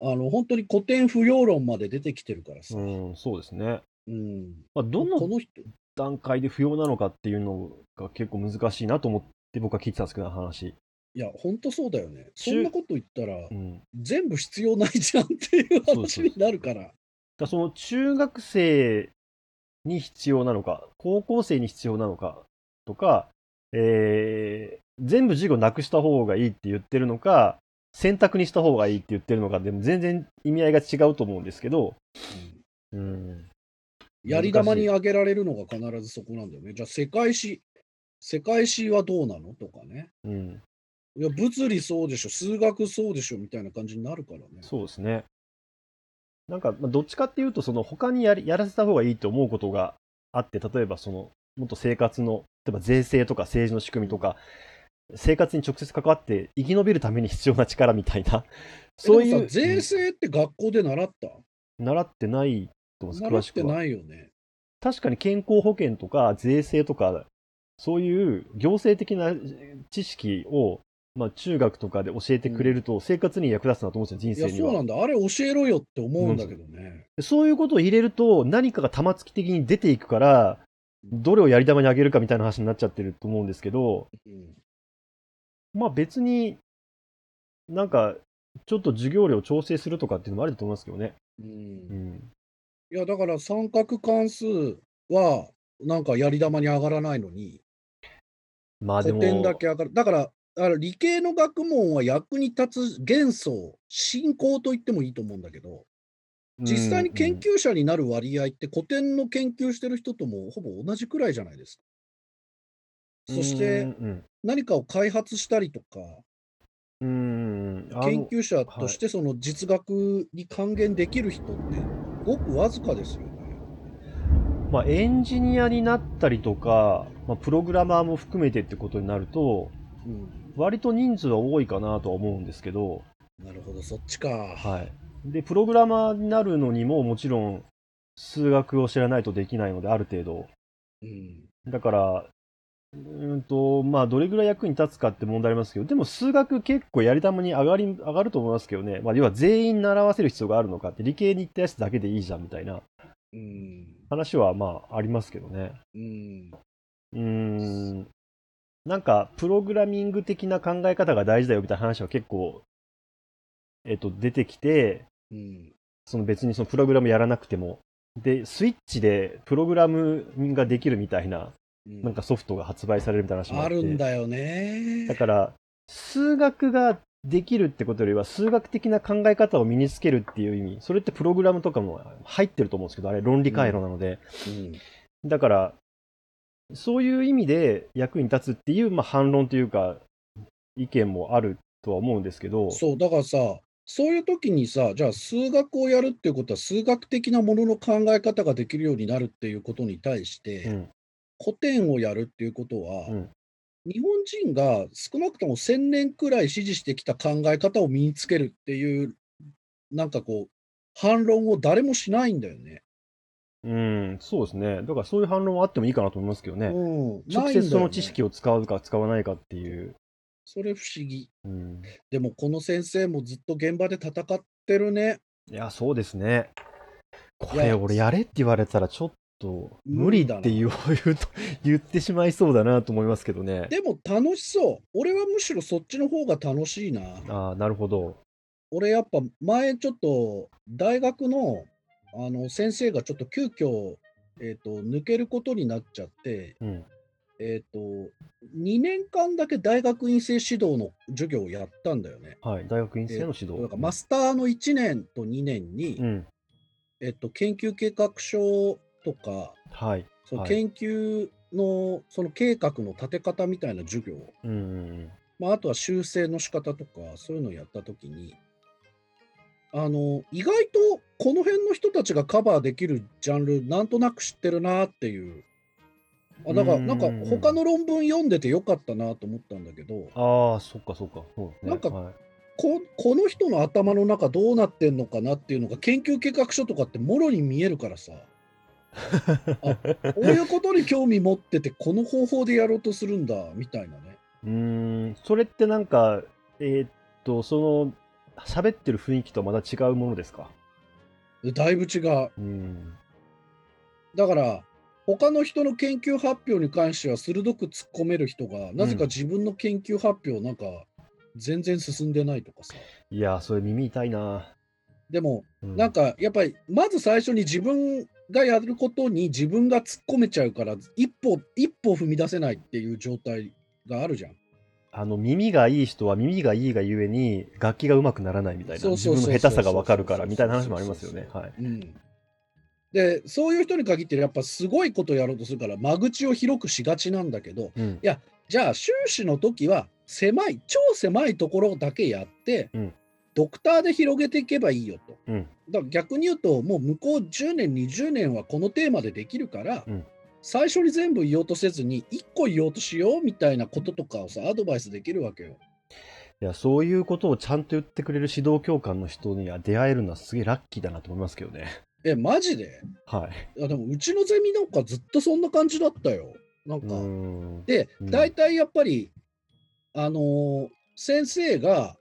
[SPEAKER 2] あの本当に古典不要論まで出てきてるからさ、
[SPEAKER 1] うん、そうですね。
[SPEAKER 2] うん
[SPEAKER 1] まあ、どの
[SPEAKER 2] この人、
[SPEAKER 1] 段階で不要なのかっていうのが結構難しいなと思って僕は聞いてたんですけど、話。
[SPEAKER 2] いや、本当そうだよね。そ
[SPEAKER 1] 中
[SPEAKER 2] んなこと言ったら
[SPEAKER 1] う、ん。
[SPEAKER 2] 全部必要ないじゃんっていう
[SPEAKER 1] そうそう
[SPEAKER 2] 話になるから。
[SPEAKER 1] だからその中学生に必要なのか、高校生に必要なのかとか、えー全部授業なくした方がいいって言ってるのか、選択にした方がいいって言ってるのかでも全然意味合いが違うと思うんですけど、
[SPEAKER 2] うん
[SPEAKER 1] うん、
[SPEAKER 2] やり玉に挙げられるのが必ずそこなんだよね。じゃあ、世界史、世界史はどうなのとかね。
[SPEAKER 1] うん、
[SPEAKER 2] いや、物理そうでしょ、数学そうでしょみたいな感じになるからね。
[SPEAKER 1] そうですね。なんか、まあどっちかっていうと、その他にやりやらせた方がいいと思うことがあって、例えばその、もっと生活の、例えば税制とか政治の仕組みとか、生活に直接関わって生き延びるために必要な力みたいな、そういう、
[SPEAKER 2] 税制って学校で習った、
[SPEAKER 1] うん習ってないと思います、
[SPEAKER 2] 習って
[SPEAKER 1] 詳しくは。
[SPEAKER 2] ないよね。
[SPEAKER 1] 確かに健康保険とか税制とか、そういう行政的な知識を、まあ、中学とかで教えてくれると、生活に役立つなと思うんですよ、人生には。
[SPEAKER 2] そうなんだ。あれ教えろよって思うんだけどね。
[SPEAKER 1] そういうことを入れると、何かが玉突き的に出ていくから、どれをやり玉にあげるかみたいな話になっちゃってると思うんですけど、
[SPEAKER 2] うん
[SPEAKER 1] まあ別に、なんか、ちょっと授業料調整するとかっていうのもありだと思いますけどね。
[SPEAKER 2] うん
[SPEAKER 1] うん。
[SPEAKER 2] いや、だから三角関数は、なんかやり玉に上がらないのに、
[SPEAKER 1] まあでも、
[SPEAKER 2] 古典だけ上がる。だから、あの理系の学問は役に立つ元素、進行と言ってもいいと思うんだけど、実際に研
[SPEAKER 1] うん
[SPEAKER 2] 究者になる割合って古典の研究してる人ともほぼ同じくらいじゃないですか。そして
[SPEAKER 1] うん
[SPEAKER 2] 何かを開発したりとか、
[SPEAKER 1] うん、
[SPEAKER 2] 研究者としてその実学に還元できる人ってごくわずかですよね。
[SPEAKER 1] まあ、エンジニアになったりとか、まあ、プログラマーも含めてってことになると、
[SPEAKER 2] うん、
[SPEAKER 1] 割と人数は多いかなとは思うんですけど、
[SPEAKER 2] なるほど、そっちか。
[SPEAKER 1] はい。で、プログラマーになるのにももちろん数学を知らないとできないので、ある程度。
[SPEAKER 2] うん
[SPEAKER 1] だから、うんと、まあ、どれぐらい役に立つかって問題ありますけど、でも数学結構やり玉に上がり、上がると思いますけどね。まあ、要は全員習わせる必要があるのかって、理系に行ったやつだけでいいじゃんみたいな。話はまあありますけどね。
[SPEAKER 2] うん。
[SPEAKER 1] うん。なんか、プログラミング的な考え方が大事だよみたいな話は結構、えっと、出てきて、
[SPEAKER 2] うん。
[SPEAKER 1] その別にそのプログラムやらなくても、で、スイッチでプログラムができるみたいな、なんかソフトが発売されるみたいな話もあ
[SPEAKER 2] あ
[SPEAKER 1] って。
[SPEAKER 2] るんだよね。
[SPEAKER 1] だから、数学ができるってことよりは、数学的な考え方を身につけるっていう意味、それってプログラムとかも入ってると思うんですけど、あれ論理回路なので、
[SPEAKER 2] うん。
[SPEAKER 1] だから、そういう意味で役に立つっていう、まあ、反論というか、意見もあるとは思うんですけど、
[SPEAKER 2] そう、だからさ、そういう時にさ、じゃあ数学をやるっていうことは、数学的なものの考え方ができるようになるっていうことに対して、
[SPEAKER 1] うん
[SPEAKER 2] 古典をやるっていうことは、
[SPEAKER 1] うん
[SPEAKER 2] 日本人が少なくとも1000年くらい支持してきた考え方を身につけるっていう、なんかこう、反論を誰もしないんだよね。
[SPEAKER 1] うん、そうですね。だからそういう反論はあってもいいかなと思いますけどね。
[SPEAKER 2] うん、
[SPEAKER 1] 直接その知識を使うか使わないかっていう。
[SPEAKER 2] それ不思議。
[SPEAKER 1] うん、
[SPEAKER 2] でもこの先生もずっと現場で戦ってるね。
[SPEAKER 1] いや、そうですね。これ、俺やれって言われたら、ちょっと無理
[SPEAKER 2] だな
[SPEAKER 1] て言う言うと言ってしまいそうだなと思いますけどね。
[SPEAKER 2] でも楽しそう。俺はむしろそっちの方が楽しいな。
[SPEAKER 1] ああ、なるほど。
[SPEAKER 2] 俺やっぱ前ちょっと大学のあの先生がちょっと急遽えっ、と抜けることになっちゃって、
[SPEAKER 1] うん。
[SPEAKER 2] えっ、と2年間だけ大学院生指導の授業をやったんだよね。
[SPEAKER 1] はい。大学院生の指導。
[SPEAKER 2] だからマスターの1年と2年に、
[SPEAKER 1] うん。
[SPEAKER 2] えっと研究計画書とか
[SPEAKER 1] はい。はい
[SPEAKER 2] その研究のその計画の立て方みたいな授業、
[SPEAKER 1] うん。
[SPEAKER 2] まあ、あとは修正の仕方とかそういうのをやったときにあの意外とこの辺の人たちがカバーできるジャンルなんとなく知ってるなっていうあだから
[SPEAKER 1] うん
[SPEAKER 2] なんか他の論文読んでてよかったなと思ったんだけど
[SPEAKER 1] ああ、そっかそっか。ね。
[SPEAKER 2] なんか
[SPEAKER 1] はい
[SPEAKER 2] ここの人の頭の中どうなってんのかなっていうのが研究計画書とかってもろに見えるからさこういうことに興味持っててこの方法でやろうとするんだみたいなね
[SPEAKER 1] うーん、それってなんか、えーっと、その、喋ってる雰囲気とはまた違うものですか？
[SPEAKER 2] でだいぶ違う
[SPEAKER 1] うん。
[SPEAKER 2] だから他の人の研究発表に関しては鋭く突っ込める人がなぜか自分の研究発表なんか全然進んでないとかさ
[SPEAKER 1] いや、それ耳痛いな。
[SPEAKER 2] でも
[SPEAKER 1] うん
[SPEAKER 2] なんかやっぱりまず最初に自分がやることに自分が突っ込めちゃうから一歩一歩踏み出せないっていう状態があるじゃん。
[SPEAKER 1] あの耳がいい人は耳がいいがゆえに楽器が上手くならないみたいな自分の下手さが分かるからみたいな話もありますよね。はい。
[SPEAKER 2] うん、でそういう人に限ってやっぱすごいことやろうとするから間口を広くしがちなんだけど
[SPEAKER 1] うん。
[SPEAKER 2] じゃあ修士の時は狭い超狭いところだけやって、
[SPEAKER 1] うん
[SPEAKER 2] ドクターで広げていけばいいよと。
[SPEAKER 1] うん。
[SPEAKER 2] だから逆に言うともう向こう10年20年はこのテーマでできるから、
[SPEAKER 1] うん
[SPEAKER 2] 最初に全部言おうとせずに1個言おうとしようみたいなこととかをさアドバイスできるわけよ。
[SPEAKER 1] いや、そういうことをちゃんと言ってくれる指導教官の人には出会えるのはすげえラッキーだなと思いますけどね。
[SPEAKER 2] えマジで？
[SPEAKER 1] はい。
[SPEAKER 2] いやでもうちのゼミなんかずっとそんな感じだったよ。なんか
[SPEAKER 1] ん。
[SPEAKER 2] で、
[SPEAKER 1] うん
[SPEAKER 2] 大体やっぱり、あのー先生が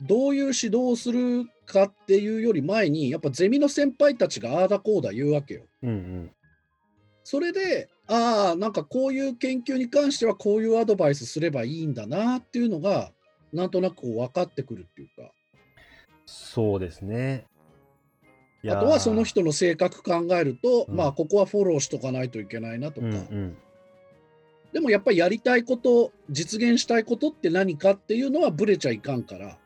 [SPEAKER 2] どういう指導をするかっていうより前に、やっぱゼミの先輩たちがああだこうだ言うわけよ。
[SPEAKER 1] うんうん。
[SPEAKER 2] それで、ああ、なんかこういう研究に関してはこういうアドバイスすればいいんだなっていうのが、なんとなくこう分かってくるっていうか、
[SPEAKER 1] そうですね。
[SPEAKER 2] あとはその人の性格考えると、
[SPEAKER 1] うん
[SPEAKER 2] まあここはフォローしとかないといけないなとか、
[SPEAKER 1] うんうん。
[SPEAKER 2] でもやっぱりやりたいこと、実現したいことって何かっていうのはブレちゃいかんから、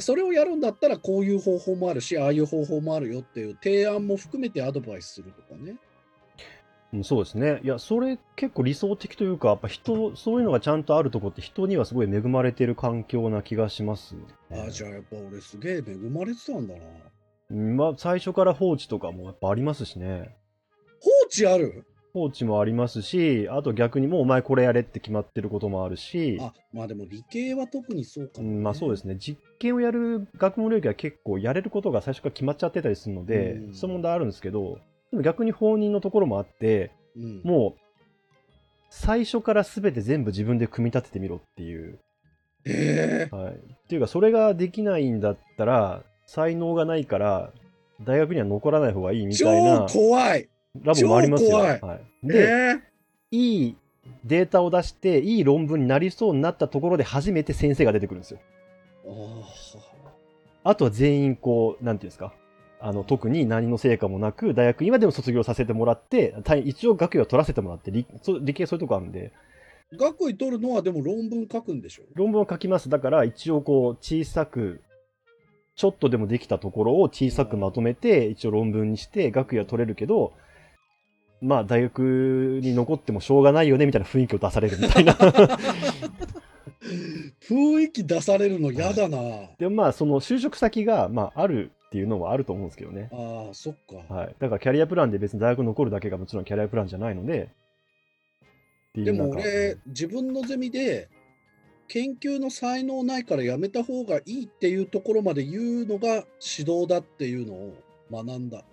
[SPEAKER 2] それをやるんだったらこういう方法もあるし、ああいう方法もあるよっていう提案も含めてアドバイスするとかね。
[SPEAKER 1] うんそうですね。いや、それ結構理想的というか、やっぱ人、そういうのがちゃんとあるとこって人にはすごい恵まれてる環境な気がします、ね。
[SPEAKER 2] ああ、じゃあやっぱ俺すげえ恵まれてたんだな。
[SPEAKER 1] うんまあ、最初から放置とかもやっぱありますしね。
[SPEAKER 2] 放置ある？
[SPEAKER 1] 放置もありますし、あと逆にもうお前これやれって決まってることもあるし、
[SPEAKER 2] あ、まあでも理系は特にそうかも、
[SPEAKER 1] うんまあそうですね、実験をやる学問領域は結構やれることが最初から決まっちゃってたりするので、
[SPEAKER 2] うん。
[SPEAKER 1] そういう問題あるんですけど、でも逆に放任のところもあって、
[SPEAKER 2] うん。
[SPEAKER 1] もう最初から全て全部自分で組み立ててみろっていう。
[SPEAKER 2] ええ
[SPEAKER 1] はい、っていうか、それができないんだったら、才能がないから、大学には残らない方がいいみ
[SPEAKER 2] 超
[SPEAKER 1] たいな。
[SPEAKER 2] 怖い。
[SPEAKER 1] ラボもありますよ。はい、
[SPEAKER 2] え
[SPEAKER 1] で、
[SPEAKER 2] ー
[SPEAKER 1] いいデータを出して、いい論文になりそうになったところで初めて先生が出てくるんですよ。
[SPEAKER 2] あ
[SPEAKER 1] あとは全員こう、なんていうんですか？あの特に何の成果もなく、大学今でも卒業させてもらって、た一応学位を取らせてもらって、理そう理系そういうとこあるんで、
[SPEAKER 2] ー学位取るのはでも論文書くんでしょ？
[SPEAKER 1] 論文を書きます。だから一応こう小さく、ちょっとでもできたところを小さくまとめて、一応論文にして学位は取れるけど、まあ大学に残ってもしょうがないよねみたいな雰囲気を出されるみたいな。
[SPEAKER 2] 雰囲気出されるの嫌だな。
[SPEAKER 1] でもまあその就職先がまああるっていうのはあると思うんですけどね。
[SPEAKER 2] ああ、そっか。
[SPEAKER 1] はい。だからキャリアプランで別に大学残るだけがもちろんキャリアプランじゃないので。
[SPEAKER 2] でも俺、自分のゼミで、研究の才能ないからやめた方がいいっていうところまで言うのが指導だっていうのを学んだ。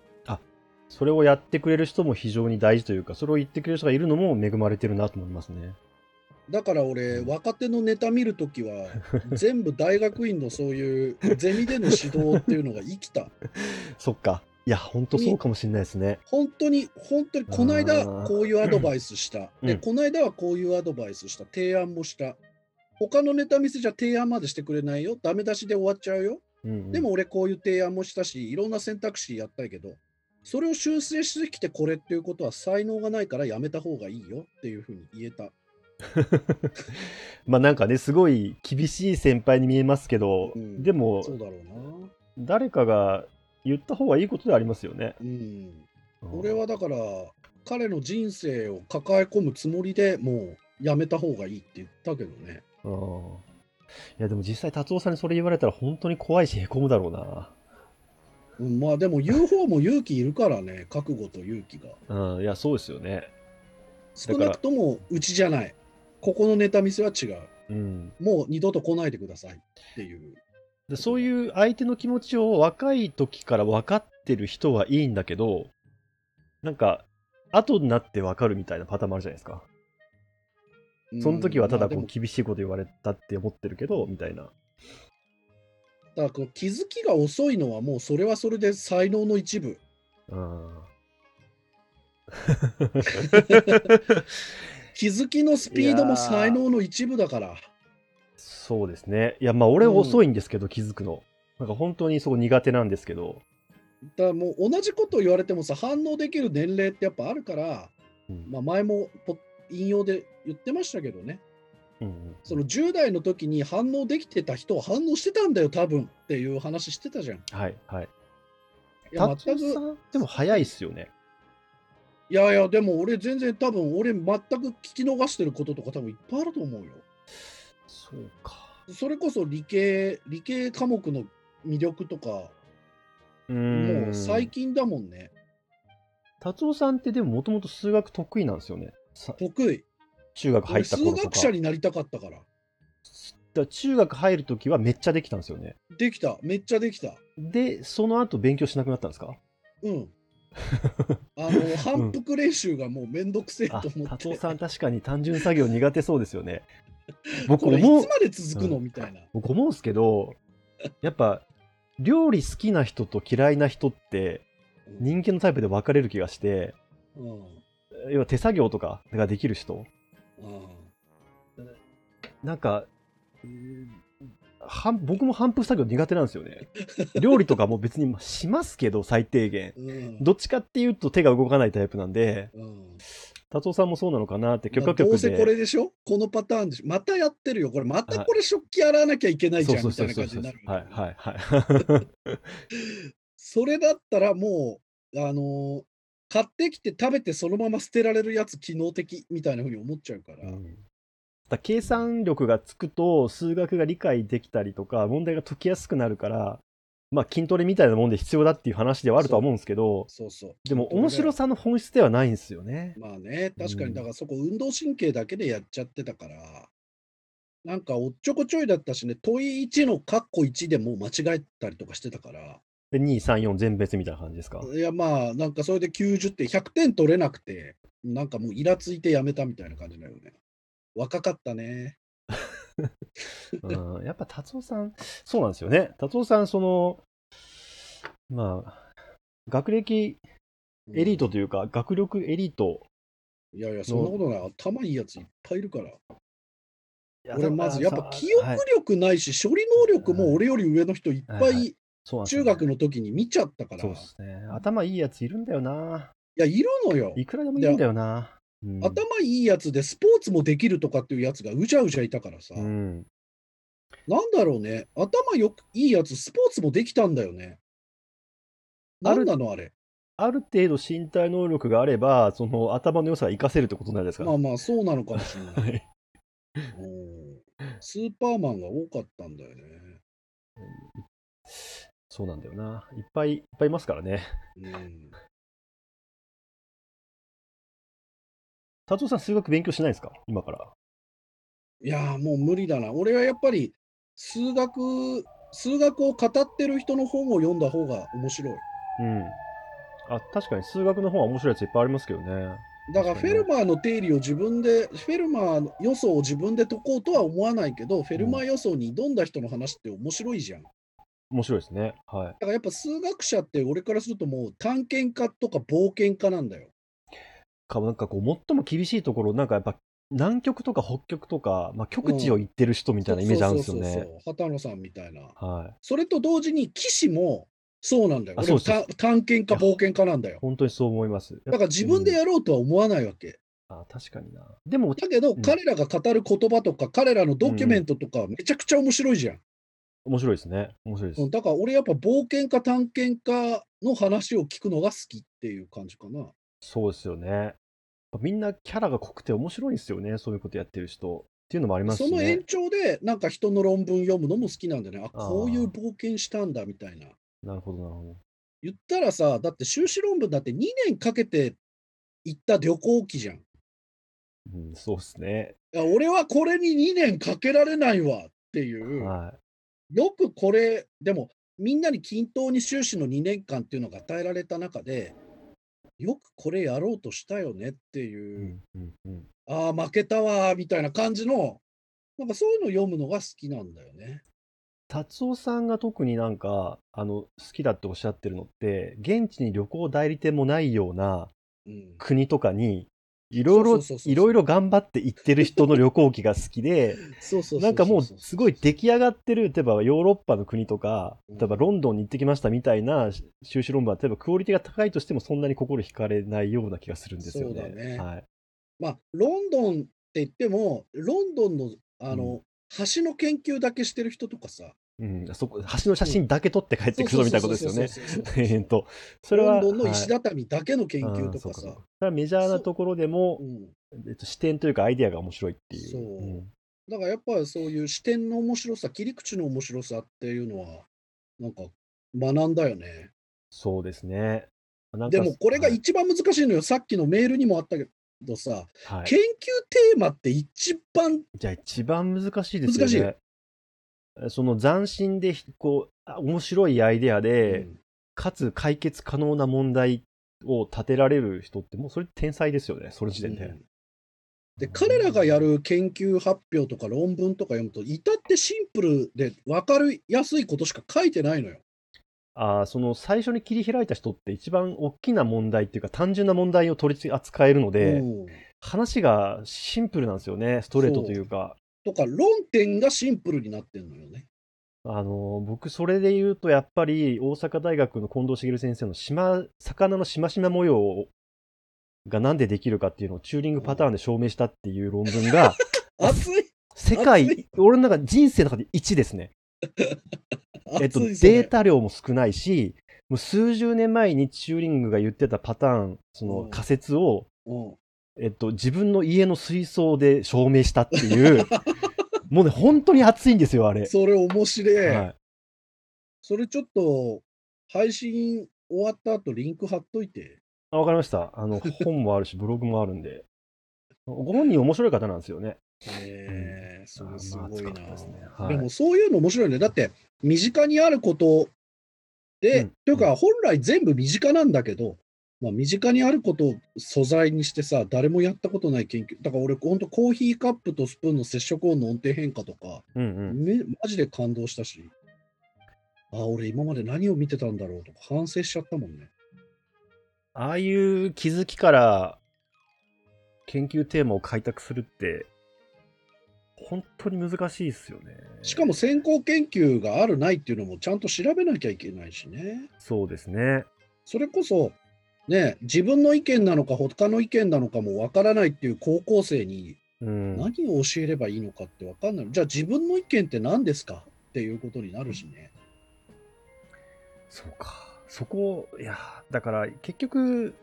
[SPEAKER 1] それをやってくれる人も非常に大事というか、それを言ってくれる人がいるのも恵まれてるなと思いますね。
[SPEAKER 2] だから俺、若手のネタ見るときは、全部大学院のそういうゼミでの指導っていうのが生きた。[LAUGHS]
[SPEAKER 1] そっか。いや、本当そうかもしれないですね。
[SPEAKER 2] 本当に、本当に、この間こういうアドバイスした。で、
[SPEAKER 1] うん
[SPEAKER 2] この間はこういうアドバイスした。提案もした。他のネタ見せじゃ提案までしてくれないよ。ダメ出しで終わっちゃうよ。
[SPEAKER 1] うんうん
[SPEAKER 2] でも俺こういう提案もしたし、いろんな選択肢やったけど、それを修正してきてこれっていうことは才能がないからやめた方がいいよっていうふうに言えた。[LAUGHS]
[SPEAKER 1] まあなんかね、すごい厳しい先輩に見えますけど、
[SPEAKER 2] うん
[SPEAKER 1] でも。誰かが言った方がいいことではありますよね。
[SPEAKER 2] うん。
[SPEAKER 1] うん
[SPEAKER 2] 俺はだから、彼の人生を抱え込むつもりでもうやめた方がいいって言ったけどね。
[SPEAKER 1] うんいやでも実際達夫さんにそれ言われたら本当に怖いしへこむだろうな。
[SPEAKER 2] うん、まあでも言う方も勇気いるからね、[LAUGHS] 覚悟と勇気が。
[SPEAKER 1] うん、いやそうですよね。
[SPEAKER 2] 少なくともうちじゃない。ここのネタ見せは違う。
[SPEAKER 1] うん、
[SPEAKER 2] もう二度と来ないでくださいっていう。
[SPEAKER 1] でそういう相手の気持ちを若い時から分かってる人はいいんだけどなんか後になって分かるみたいなパターンもあるじゃないですか。その時はただこう厳しいこと言われたって思ってるけどみたいな。
[SPEAKER 2] だから気づきが遅いのはもうそれはそれで才能の一部。
[SPEAKER 1] うん [LAUGHS]
[SPEAKER 2] 気づきのスピードも才能の一部だから。
[SPEAKER 1] そうですね。いやまあ俺遅いんですけど、気づくの。なんか本当にそう苦手なんですけど。
[SPEAKER 2] だからもう同じことを言われてもさ反応できる年齢ってやっぱあるから、
[SPEAKER 1] うん
[SPEAKER 2] まあ、前もポ引用で言ってましたけどね
[SPEAKER 1] うんうん
[SPEAKER 2] その10代の時に反応できてた人は反応してたんだよ多分っていう話してたじゃん。い
[SPEAKER 1] はいはい。
[SPEAKER 2] や
[SPEAKER 1] 達
[SPEAKER 2] 全く
[SPEAKER 1] でも早いっすよね。
[SPEAKER 2] いやいやでも俺全然多分俺全く聞き逃してることとか多分いっぱいあると思うよ。
[SPEAKER 1] そうか。
[SPEAKER 2] それこそ理系理系科目の魅力とか
[SPEAKER 1] う
[SPEAKER 2] も
[SPEAKER 1] ん
[SPEAKER 2] う最近だもんね。
[SPEAKER 1] 達夫さんってでももともと数学得意なんですよね。さ
[SPEAKER 2] 得意。
[SPEAKER 1] 中学入った頃とか。
[SPEAKER 2] 学者になりたかったから。
[SPEAKER 1] 中学入るときはめっちゃできたんですよね。
[SPEAKER 2] できた。めっちゃできた。
[SPEAKER 1] で、その後勉強しなくなったんですか？
[SPEAKER 2] うん。[LAUGHS] あの、反復練習がもうめんどくせえと
[SPEAKER 1] あ
[SPEAKER 2] 思っ
[SPEAKER 1] 達夫
[SPEAKER 2] て。
[SPEAKER 1] さん確かに単純作業苦手そうですよね。[LAUGHS] 僕
[SPEAKER 2] これいつ
[SPEAKER 1] 思う
[SPEAKER 2] まで続くのみたいな。
[SPEAKER 1] 僕思うんですけど、やっぱ料理好きな人と嫌いな人って
[SPEAKER 2] うん
[SPEAKER 1] 人間のタイプで分かれる気がして、
[SPEAKER 2] うん
[SPEAKER 1] 要は手作業とかができる人、
[SPEAKER 2] うん
[SPEAKER 1] なんか、はん僕も反復作業苦手なんですよね。[LAUGHS] 料理とかも別にしますけど、最低限。
[SPEAKER 2] うん
[SPEAKER 1] どっちかっていうと手が動かないタイプなんで、
[SPEAKER 2] うん
[SPEAKER 1] 達夫さんもそうなのかなって許
[SPEAKER 2] ま
[SPEAKER 1] 可局
[SPEAKER 2] あどうせこれ
[SPEAKER 1] で。
[SPEAKER 2] でしょ？このパターンでしょ？またやってるよ。これまたこれ食器洗わなきゃいけないじゃんみたいな感じになる。
[SPEAKER 1] はいはいはい。[LAUGHS]
[SPEAKER 2] それだったらもう、あのー買ってきて食べてそのまま捨てられるやつ機能的みたいなふうに思っちゃうから。
[SPEAKER 1] うん計算力がつくと数学が理解できたりとか問題が解きやすくなるから、まあ、筋トレみたいなもんで必要だっていう話ではあるとは思うんですけど
[SPEAKER 2] そうそう。
[SPEAKER 1] でも面白さの本質ではないんですよね。
[SPEAKER 2] まあね、確か
[SPEAKER 1] うん
[SPEAKER 2] に、だからそこ運動神経だけでやっちゃってたから、なんかおっちょこちょいだったしね、問い1のカッコ1でもう間違えたりとかしてたから、
[SPEAKER 1] で234全別みたいな感じですか？
[SPEAKER 2] いやまあ、なんかそれで90点、100点取れなくて、なんかもうイラついてやめたみたいな感じだよね。若かったね。[LAUGHS]
[SPEAKER 1] うん、やっぱ達夫さんそうなんですよね。達夫さんそのまあ学歴エリートというか、学力エリート。
[SPEAKER 2] いやいや、そんなことない。頭いいやついっぱいいるから。俺、まずやっぱ
[SPEAKER 1] さ
[SPEAKER 2] 記憶
[SPEAKER 1] はい
[SPEAKER 2] 力ないし、処理能力も俺より上の人いっぱ
[SPEAKER 1] はいはい
[SPEAKER 2] い
[SPEAKER 1] そうなんですよね
[SPEAKER 2] 中学の時に見ちゃったから。い
[SPEAKER 1] そうですね。頭いいやついるんだよな。
[SPEAKER 2] や、いるのよ。
[SPEAKER 1] いくらでもいるんだよな。うん
[SPEAKER 2] 頭いいやつでスポーツもできるとかっていうやつがうじゃうじゃいたからさ。
[SPEAKER 1] うん。
[SPEAKER 2] なんだろうね。頭よくいいやつ、スポーツもできたんだよね。
[SPEAKER 1] ある
[SPEAKER 2] なんなのあれ。
[SPEAKER 1] ある程度身体能力があれば、その頭の良さが活かせるってことなんですか。
[SPEAKER 2] まあまあ、そうなのかもしれない。[LAUGHS]
[SPEAKER 1] はい。
[SPEAKER 2] うんスーパーマンが多かったんだよね。
[SPEAKER 1] そうなんだよな。いっぱいいっぱいいますからね。
[SPEAKER 2] うん、
[SPEAKER 1] 達夫さん、数学勉強しないですか？今から。
[SPEAKER 2] いやーもう無理だな。俺はやっぱり数学、数学を語ってる人の本を読んだ方が面白い。
[SPEAKER 1] うん。あ、確かに数学の方は面白いやついっぱいありますけどね。
[SPEAKER 2] だからフェルマーの定理を自分で、フェルマーの予想を自分で解こうとは思わないけど、フェルマー予想に挑んだ人の話って面白いじゃん。だ
[SPEAKER 1] 面白いですね。はい。
[SPEAKER 2] からやっぱ数学者って俺からするともう探検家とか冒険家なんだよ。
[SPEAKER 1] かなんかこう、最も厳しいところ、なんかやっぱ、南極とか北極とか、まあ、極地を行ってる人みたいなイメージあるんですよね。
[SPEAKER 2] そうそうそうそう畑野さんみたいな。
[SPEAKER 1] はい。
[SPEAKER 2] それと同時に騎士もそうなんだよ。探検家、冒険家なんだよ。
[SPEAKER 1] 本当にそう思います。
[SPEAKER 2] だから自分で
[SPEAKER 1] うん
[SPEAKER 2] やろうとは思わないわけ。
[SPEAKER 1] あ確かにな。でも、
[SPEAKER 2] だけど、
[SPEAKER 1] ん
[SPEAKER 2] 彼らが語る言葉とか、彼らのドキュメントとかはめちゃくちゃ面白いじゃん。
[SPEAKER 1] 面白いですね。面白いです。
[SPEAKER 2] うんだから俺やっぱ冒険家、探検家の話を聞くのが好きっていう感じかな。
[SPEAKER 1] そうですよね。みんなキャラが濃くて面白いんですよね。そういうことやってる人。っていうのもありますしね
[SPEAKER 2] その延。長で、なんか人の論文読むのも好きなんだよね。あ、こういう冒険したんだみたいな。
[SPEAKER 1] なるほど、なるほど。
[SPEAKER 2] 言ったらさ、だって修士論文だって2年かけて行った旅行記じゃん。い
[SPEAKER 1] うん、そうですね。
[SPEAKER 2] や俺はこれに2年かけられないわっていう。
[SPEAKER 1] は
[SPEAKER 2] よくこれ、でもみんなに均等に修士の2年間っていうのが与えられた中で、よくこれやろうとしたよねって
[SPEAKER 1] い。
[SPEAKER 2] いうう、
[SPEAKER 1] ん、うん、うん。
[SPEAKER 2] ああ、負けたわーみたいな感じの、なんかそういうの読むのが好きなんだよね。
[SPEAKER 1] 達夫さんが特になんか、あの、好きだっておっしゃってるのって、現地に旅行代理店もないような
[SPEAKER 2] うん、
[SPEAKER 1] 国とかに、いろいろいろいろ頑張って行ってる人の旅行記が好きで、なんかもうすごい出来上がってる、例えばヨーロッパの国とか、
[SPEAKER 2] うん。
[SPEAKER 1] 例えばロンドンに行ってきましたみたいな修士論文は、例えばクオリティが高いとしてもそんなに心惹かれないような気がするんですよね。
[SPEAKER 2] ね。
[SPEAKER 1] はい。
[SPEAKER 2] まあ、ロンドンって言っても、ロンドンのあの、橋の研究だけしてる人とかさ、
[SPEAKER 1] うん、そこ、橋の写真だけ撮って帰ってくるぞみたいなことですよね。えっと、それは。
[SPEAKER 2] ロンドンの石
[SPEAKER 1] はい
[SPEAKER 2] 畳だけの研究とかさ
[SPEAKER 1] メジャーなところでも
[SPEAKER 2] う、ん、
[SPEAKER 1] えっと、視点というかアイデアが面白いっていう。
[SPEAKER 2] そうんだからやっぱりそういう視点の面白さ、切り口の面白さっていうのは、なんか学んだよね。
[SPEAKER 1] そうですね。
[SPEAKER 2] でもこれが
[SPEAKER 1] はい
[SPEAKER 2] 一番難しいのよ。さっきのメールにもあったけどさ、
[SPEAKER 1] はい
[SPEAKER 2] 研究テーマって一番、
[SPEAKER 1] じゃあ一番難しいですよね。
[SPEAKER 2] 難し
[SPEAKER 1] その斬新でこうあ面白いアイデアで、
[SPEAKER 2] うん。
[SPEAKER 1] かつ解決可能な問題を立てられる人ってもうそれ天才ですよねその時点で、
[SPEAKER 2] うん。で彼らがやる研究発表とか論文とか読むと、至ってシンプルで分かりやすいことしか書いてないのよ。
[SPEAKER 1] ああその最初に切り開いた人って一番大きな問題っていうか単純な問題を取り扱えるので、
[SPEAKER 2] うん。
[SPEAKER 1] 話がシンプルなんですよねストレートというか
[SPEAKER 2] とか論点がシンプルになってんのよね。
[SPEAKER 1] あの僕それで言うとやっぱり大阪大学の近藤茂先生の島魚のしましま模様がなんでできるかっていうのをチューリングパターンで証明したっていう論文が [LAUGHS]
[SPEAKER 2] 熱い！
[SPEAKER 1] 世界俺の中で人生の中で1ですね。[LAUGHS] えっと、データ量も少ないしもう数十年前にチューリングが言ってたパターンその
[SPEAKER 2] うん。
[SPEAKER 1] 仮説を、
[SPEAKER 2] うん
[SPEAKER 1] えっと、自分の家の水槽で証明したっていう [LAUGHS] もうね本当に熱いんですよあれ。
[SPEAKER 2] それ面白い。
[SPEAKER 1] はい
[SPEAKER 2] それちょっと配信終わった後リンク貼っといて。
[SPEAKER 1] あわかりました。あの、本もあるし、ブログもあるんで。ご本人面白い方なんですよね。
[SPEAKER 2] えー、それす
[SPEAKER 1] まあ
[SPEAKER 2] ごいな、
[SPEAKER 1] 熱かったですねはい
[SPEAKER 2] でもそういうの面白いね。だって身近にあることで、
[SPEAKER 1] うん
[SPEAKER 2] というか本来全部身近なんだけど、まあ、身近にあることを素材にしてさ、誰もやったことない研究。だから俺、本当コーヒーカップとスプーンの接触音の音程変化とか、
[SPEAKER 1] うんうん。
[SPEAKER 2] めマジで感動したし、あ、俺今まで何を見てたんだろうとか反省しちゃったもんね。
[SPEAKER 1] ああいう気づきから研究テーマを開拓するって、本当に難しいですよね。
[SPEAKER 2] しかも先行研究があるないっていうのもちゃんと調べなきゃいけないしね。
[SPEAKER 1] そうですね。
[SPEAKER 2] それこそ、ね、自分の意見なのか他の意見なのかもわからないっていう高校生に
[SPEAKER 1] うん。
[SPEAKER 2] 何を教えればいいのかってわかんない。じゃあ自分の意見って何ですかっていうことになるしね。
[SPEAKER 1] そうか。そこ、いや、だから結局、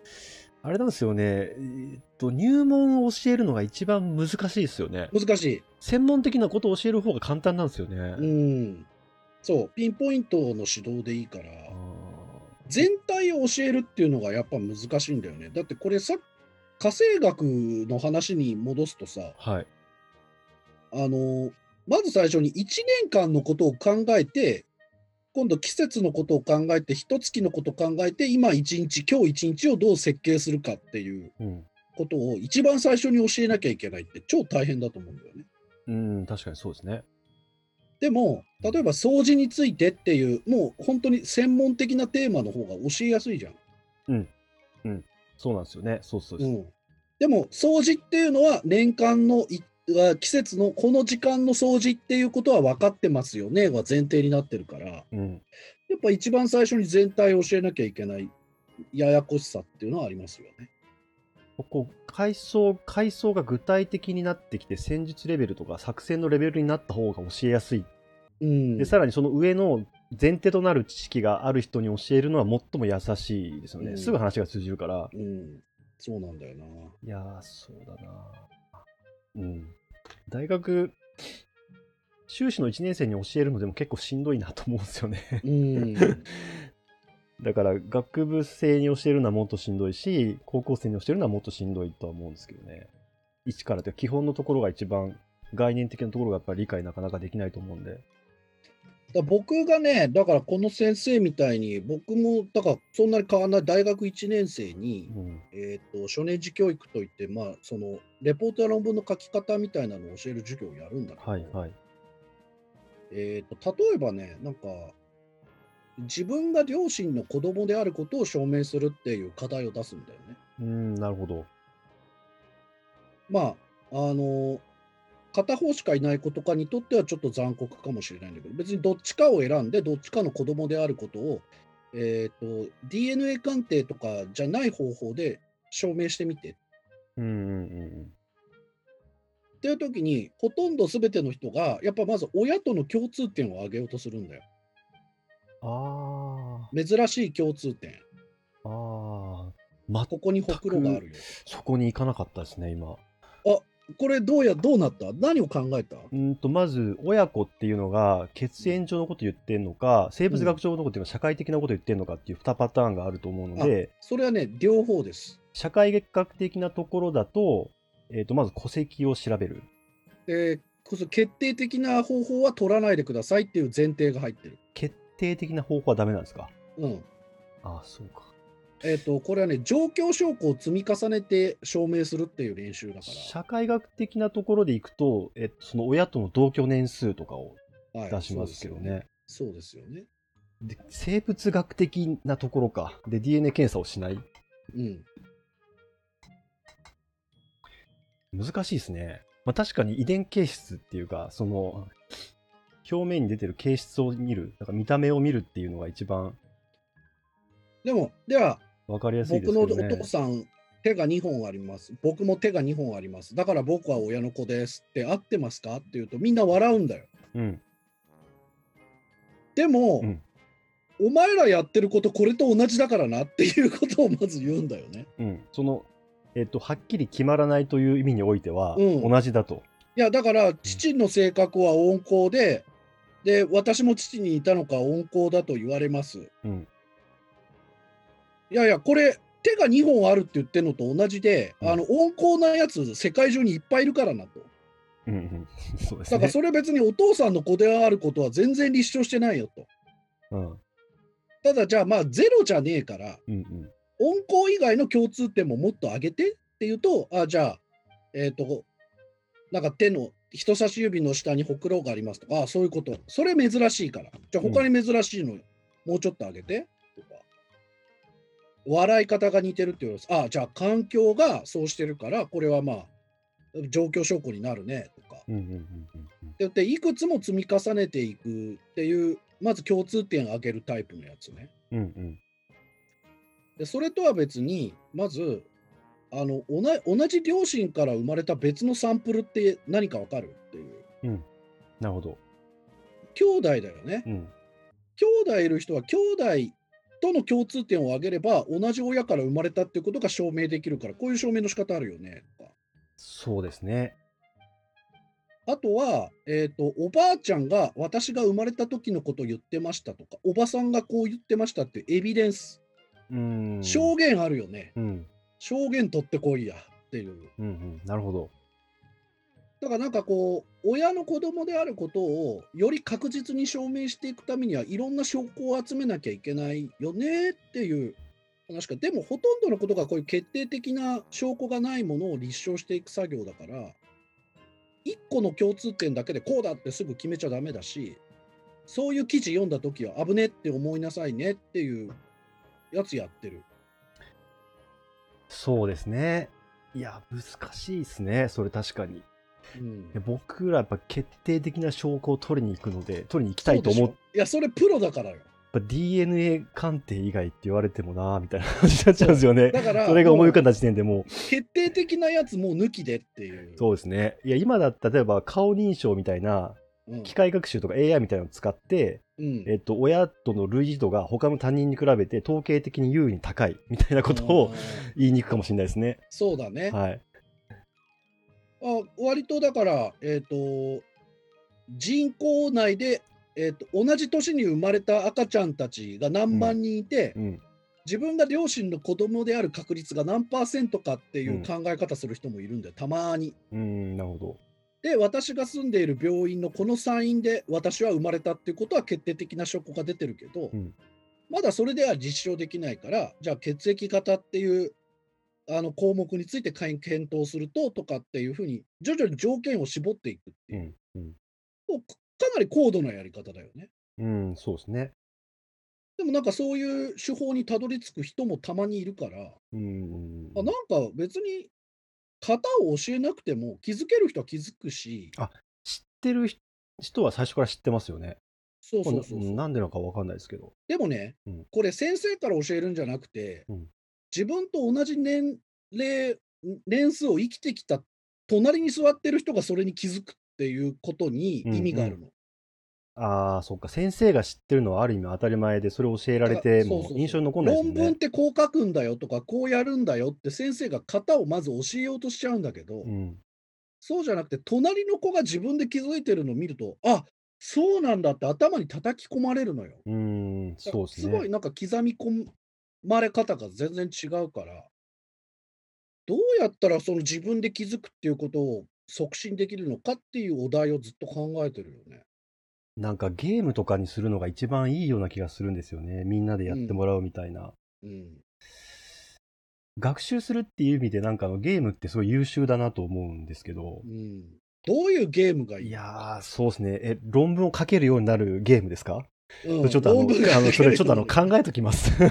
[SPEAKER 1] あれなんですよね。えーっと、入門を教えるのが一番難しいですよね。
[SPEAKER 2] 難しい。
[SPEAKER 1] 専門的なことを教える方が簡単なんですよね。
[SPEAKER 2] うん。そう、ピンポイントの指導でいいから、
[SPEAKER 1] あ
[SPEAKER 2] 全体を教えるっていうのがやっぱ難しいんだよね。だってこれさ、火星学の話に戻すとさ、
[SPEAKER 1] ーはい。
[SPEAKER 2] あの、まず最初に1年間のことを考えて、今度季節のことを考えて、一月のことを考えて、今一日、今日一日をどう設計するかっていう
[SPEAKER 1] うん。
[SPEAKER 2] ことを一番最初に教えなきゃいけないって超大変だと思うんだよね。
[SPEAKER 1] うん、確かにそうですね。
[SPEAKER 2] でも、例えば掃除についてっていう、もう本当に専門的なテーマの方が教えやすいじゃん。
[SPEAKER 1] そうなんですよね。そうそうです。
[SPEAKER 2] うん、でも掃除っていうのは年間の季節のこの時間の掃除っていうことは分かってますよねは前提になってるからや
[SPEAKER 1] うん。
[SPEAKER 2] っぱ一番最初に全体を教えなきゃいけないややこしさっていうのはありますよね。
[SPEAKER 1] こう階層階層が具体的になってきて戦術レベルとか作戦のレベルになった方が教えやすい、
[SPEAKER 2] うん、
[SPEAKER 1] でさらにその上の前提となる知識がある人に教えるのは最も優しいですよね、
[SPEAKER 2] うん。
[SPEAKER 1] すぐ話が通じるから。
[SPEAKER 2] うん、そうなんだよな。
[SPEAKER 1] いやーそうだな。うん。大学修士の1年生に教えるのでも結構しんどいなと思うんですよね。
[SPEAKER 2] うん、[LAUGHS]
[SPEAKER 1] だから学部生に教えるのはもっとしんどいし高校生に教えるのはもっとしんどいとは思うんですけどね。一からというか基本のところが一番概念的なところがやっぱり理解なかなかできないと思うんで。
[SPEAKER 2] だ僕がね、だからこの先生みたいに、僕もだからそんなに変わらない。大学1年生に、
[SPEAKER 1] うん。
[SPEAKER 2] えー、と初年次教育といって、まあ、そのレポートや論文の書き方みたいなのを教える授業をやるんだけど、
[SPEAKER 1] はいはい。
[SPEAKER 2] えー、と例えばね、なんか自分が両親の子供であることを証明するっていう課題を出すんだよね。
[SPEAKER 1] うんなるほど
[SPEAKER 2] まあ、あの片方しかいない子とかにとってはちょっと残酷かもしれないんだけど、別にどっちかを選んで、どっちかの子供であることを、えー、と DNA 鑑定とかじゃない方法で証明してみて
[SPEAKER 1] うんうんうん
[SPEAKER 2] っていう時に、ほとんど全ての人が、やっぱまず親との共通点を挙げようとするんだよ。
[SPEAKER 1] あ
[SPEAKER 2] 珍しい共通点。
[SPEAKER 1] ーあーま
[SPEAKER 2] ここにほくろがあるよ。
[SPEAKER 1] そこに行かなかったですね今
[SPEAKER 2] これどうや、どうなった？何を考えた？
[SPEAKER 1] うんとまず親子っていうのが血縁上のこと言ってんのか生物学上のことっていうのは社会的なこと言ってんのかっていう2パターンがあると思うので
[SPEAKER 2] それはね、両方です。
[SPEAKER 1] 社会学的なところだと,、えー、とまず戸籍を調べる
[SPEAKER 2] で、こそ決定的な方法は取らないでくださいっていう前提が入ってる。
[SPEAKER 1] 決定的な方法はダメなんですか？
[SPEAKER 2] うん。
[SPEAKER 1] ああそうか
[SPEAKER 2] えっ、と、これはね、状況証拠を積み重ねて証明するっていう練習だか
[SPEAKER 1] 社会学的なところでいくと、えっと、その親との同居年数とかを
[SPEAKER 2] ら。はい
[SPEAKER 1] 出しますけどね,、
[SPEAKER 2] そうですよね。
[SPEAKER 1] で生物学的なところかで DNA 検査をしない
[SPEAKER 2] そうですよね。
[SPEAKER 1] 難しいですね、まあ、確かに遺伝形質っていうかその表面に出てる形質を見るなんか見た目を見るっていうのが一番
[SPEAKER 2] うん。でも、では、
[SPEAKER 1] 分かりやすいです
[SPEAKER 2] 僕のお父さん、手が2本あります。僕も手が2本あります。だから僕は親の子ですって合ってますか？って言うとみんな笑うんだよ。
[SPEAKER 1] うん
[SPEAKER 2] でも、
[SPEAKER 1] うん
[SPEAKER 2] お前らやってることこれと同じだからなっていうことをまず言うんだよね。
[SPEAKER 1] うんそのえっとはっきり決まらないという意味においては
[SPEAKER 2] うん
[SPEAKER 1] 同じだと、
[SPEAKER 2] いやだから父の性格は温厚で、で私も父にいたのか温厚だと言われます。
[SPEAKER 1] うん
[SPEAKER 2] いやいやこれ手が2本あるって言ってるのと同じで、
[SPEAKER 1] うん
[SPEAKER 2] あの温厚なやつ世界中にいっぱいいるからなと。
[SPEAKER 1] うんうん、[LAUGHS] そうです
[SPEAKER 2] だから
[SPEAKER 1] ね。
[SPEAKER 2] それ別にお父さんの子であることは全然立証してないよと。
[SPEAKER 1] うん
[SPEAKER 2] ただじゃあまあゼロじゃねえから
[SPEAKER 1] うんうん
[SPEAKER 2] 温厚以外の共通点ももっと上げてっていうとあじゃあえっ、となんか手の人差し指の下にほくろがありますとかあそういうこと。それ珍しいから。じゃあ他に珍しいのもうちょっと上げて。とか笑い方が似てるっていうです。あじゃあ環境がそうしてるからこれはまあ状況証拠になるねとか。
[SPEAKER 1] うんうんうんうんうん。
[SPEAKER 2] ででいくつも積み重ねていくっていうまず共通点を挙げるタイプのやつね。
[SPEAKER 1] うんうん。
[SPEAKER 2] でそれとは別にまずあの同じ両親から生まれた別のサンプルって何かわかるっていう
[SPEAKER 1] なるほど。
[SPEAKER 2] 兄弟だよね
[SPEAKER 1] うん。
[SPEAKER 2] 兄弟いる人は兄弟との共通点を挙げれば同じ親から生まれたっていうことが証明できるからこういう証明の仕方あるよねとか
[SPEAKER 1] そうですね。
[SPEAKER 2] あとは、えーと、おばあちゃんが私が生まれた時のことを言ってましたとかおばさんがこう言ってましたってエビデンス
[SPEAKER 1] うん。
[SPEAKER 2] 証言あるよね
[SPEAKER 1] うん。
[SPEAKER 2] 証言取ってこいやっていう
[SPEAKER 1] うんうん。なるほど。
[SPEAKER 2] だからなんかこう親の子供であることをより確実に証明していくためにはいろんな証拠を集めなきゃいけないよねっていう話かでもほとんどのことがこういう決定的な証拠がないものを立証していく作業だから一個の共通点だけでこうだってすぐ決めちゃダメだしそういう記事読んだ時は危ねって思いなさいねっていうやつやってる。
[SPEAKER 1] そうですね。いや、難しいですね。それ確かに。
[SPEAKER 2] うん
[SPEAKER 1] で僕らやっぱ決定的な証拠を取りに行くので、取りに行きたいと思っ
[SPEAKER 2] そうでしょいやそれプロだからよ。
[SPEAKER 1] ぱ DNA 鑑定以外って言われてもなーみたいな感じになっちゃうんですよね。
[SPEAKER 2] だから
[SPEAKER 1] それが思い浮かん
[SPEAKER 2] も
[SPEAKER 1] だ時点でもう、
[SPEAKER 2] う決定的なやつもう抜きでっていう。
[SPEAKER 1] そうですね。いや、今だったら例えば顔認証みたいな、
[SPEAKER 2] うん
[SPEAKER 1] 機械学習とか AI みたいなのを使って、
[SPEAKER 2] うん
[SPEAKER 1] えっと、親との類似度が他の他人に比べて統計的に優位に高いみたいなことを言いに行くかもしれないですね。
[SPEAKER 2] そうだね。
[SPEAKER 1] はい。
[SPEAKER 2] あ割とだから、えっ、と、人口内で、えー、と同じ年に生まれた赤ちゃんたちが何万人いて、
[SPEAKER 1] うん。
[SPEAKER 2] 自分が両親の子供である確率が何パーセントかっていう
[SPEAKER 1] うん
[SPEAKER 2] 考え方する人もいるんだよ、たまに。
[SPEAKER 1] うん、なるほど。
[SPEAKER 2] で、私が住んでいる病院のこの産院で私は生まれたっていうことは決定的な証拠が出てるけど、
[SPEAKER 1] うん
[SPEAKER 2] まだそれでは実証できないから、じゃあ血液型っていうあの項目について検討するととかっていうふうに徐々に条件を絞っていくっていう、
[SPEAKER 1] うん。うん。
[SPEAKER 2] かなり高度なやり方だよね。
[SPEAKER 1] うん、そうですね。
[SPEAKER 2] でもなんかそういう手法にたどり着く人もたまにいるから、
[SPEAKER 1] うん。
[SPEAKER 2] あなんか別に型を教えなくても気づける人は気づくし、
[SPEAKER 1] 知ってる人は最初から知ってますよね。
[SPEAKER 2] そうそうそうそう
[SPEAKER 1] ななんでなのかわかんないですけど。
[SPEAKER 2] でもね、
[SPEAKER 1] うん
[SPEAKER 2] これ先生から教えるんじゃなくて、
[SPEAKER 1] うん
[SPEAKER 2] 自分と同じ年齢、年数を生きてきた隣に座ってる人がそれに気づくっていうことに意味があるの。
[SPEAKER 1] ああ、そっか。先生が知ってるのはある意味当たり前で、それを教えられても印象に残んないですもんね
[SPEAKER 2] 論文っ。てこう書くんだよとか、こうやるんだよって先生が型をまず教えようとしちゃうんだけど、
[SPEAKER 1] うん。
[SPEAKER 2] そうじゃなくて、隣の子が自分で気づいてるのを見ると、あそうなんだって頭に叩き込まれるのよ。
[SPEAKER 1] うーん、そうですね。
[SPEAKER 2] すごいなんか刻み込まれ方が全然違うから、どうやったらその自分で気づくっていうことを促進できるのかっていうお題をずっと考えてるよね。
[SPEAKER 1] なんかゲームとかにするのが一番いいような気がするんですよね。みんなでやってもらうみたいな。
[SPEAKER 2] うん。
[SPEAKER 1] 学習するっていう意味でなんかあのゲームってすごい優秀だなと思うんですけど
[SPEAKER 2] う。ん、どういうゲームがいい？
[SPEAKER 1] いやー、そうですね。え、論文を書けるようになるゲームですか、
[SPEAKER 2] うん
[SPEAKER 1] ちょっとあの、あのそれちょっとあの
[SPEAKER 2] 書
[SPEAKER 1] 考えときます。[LAUGHS]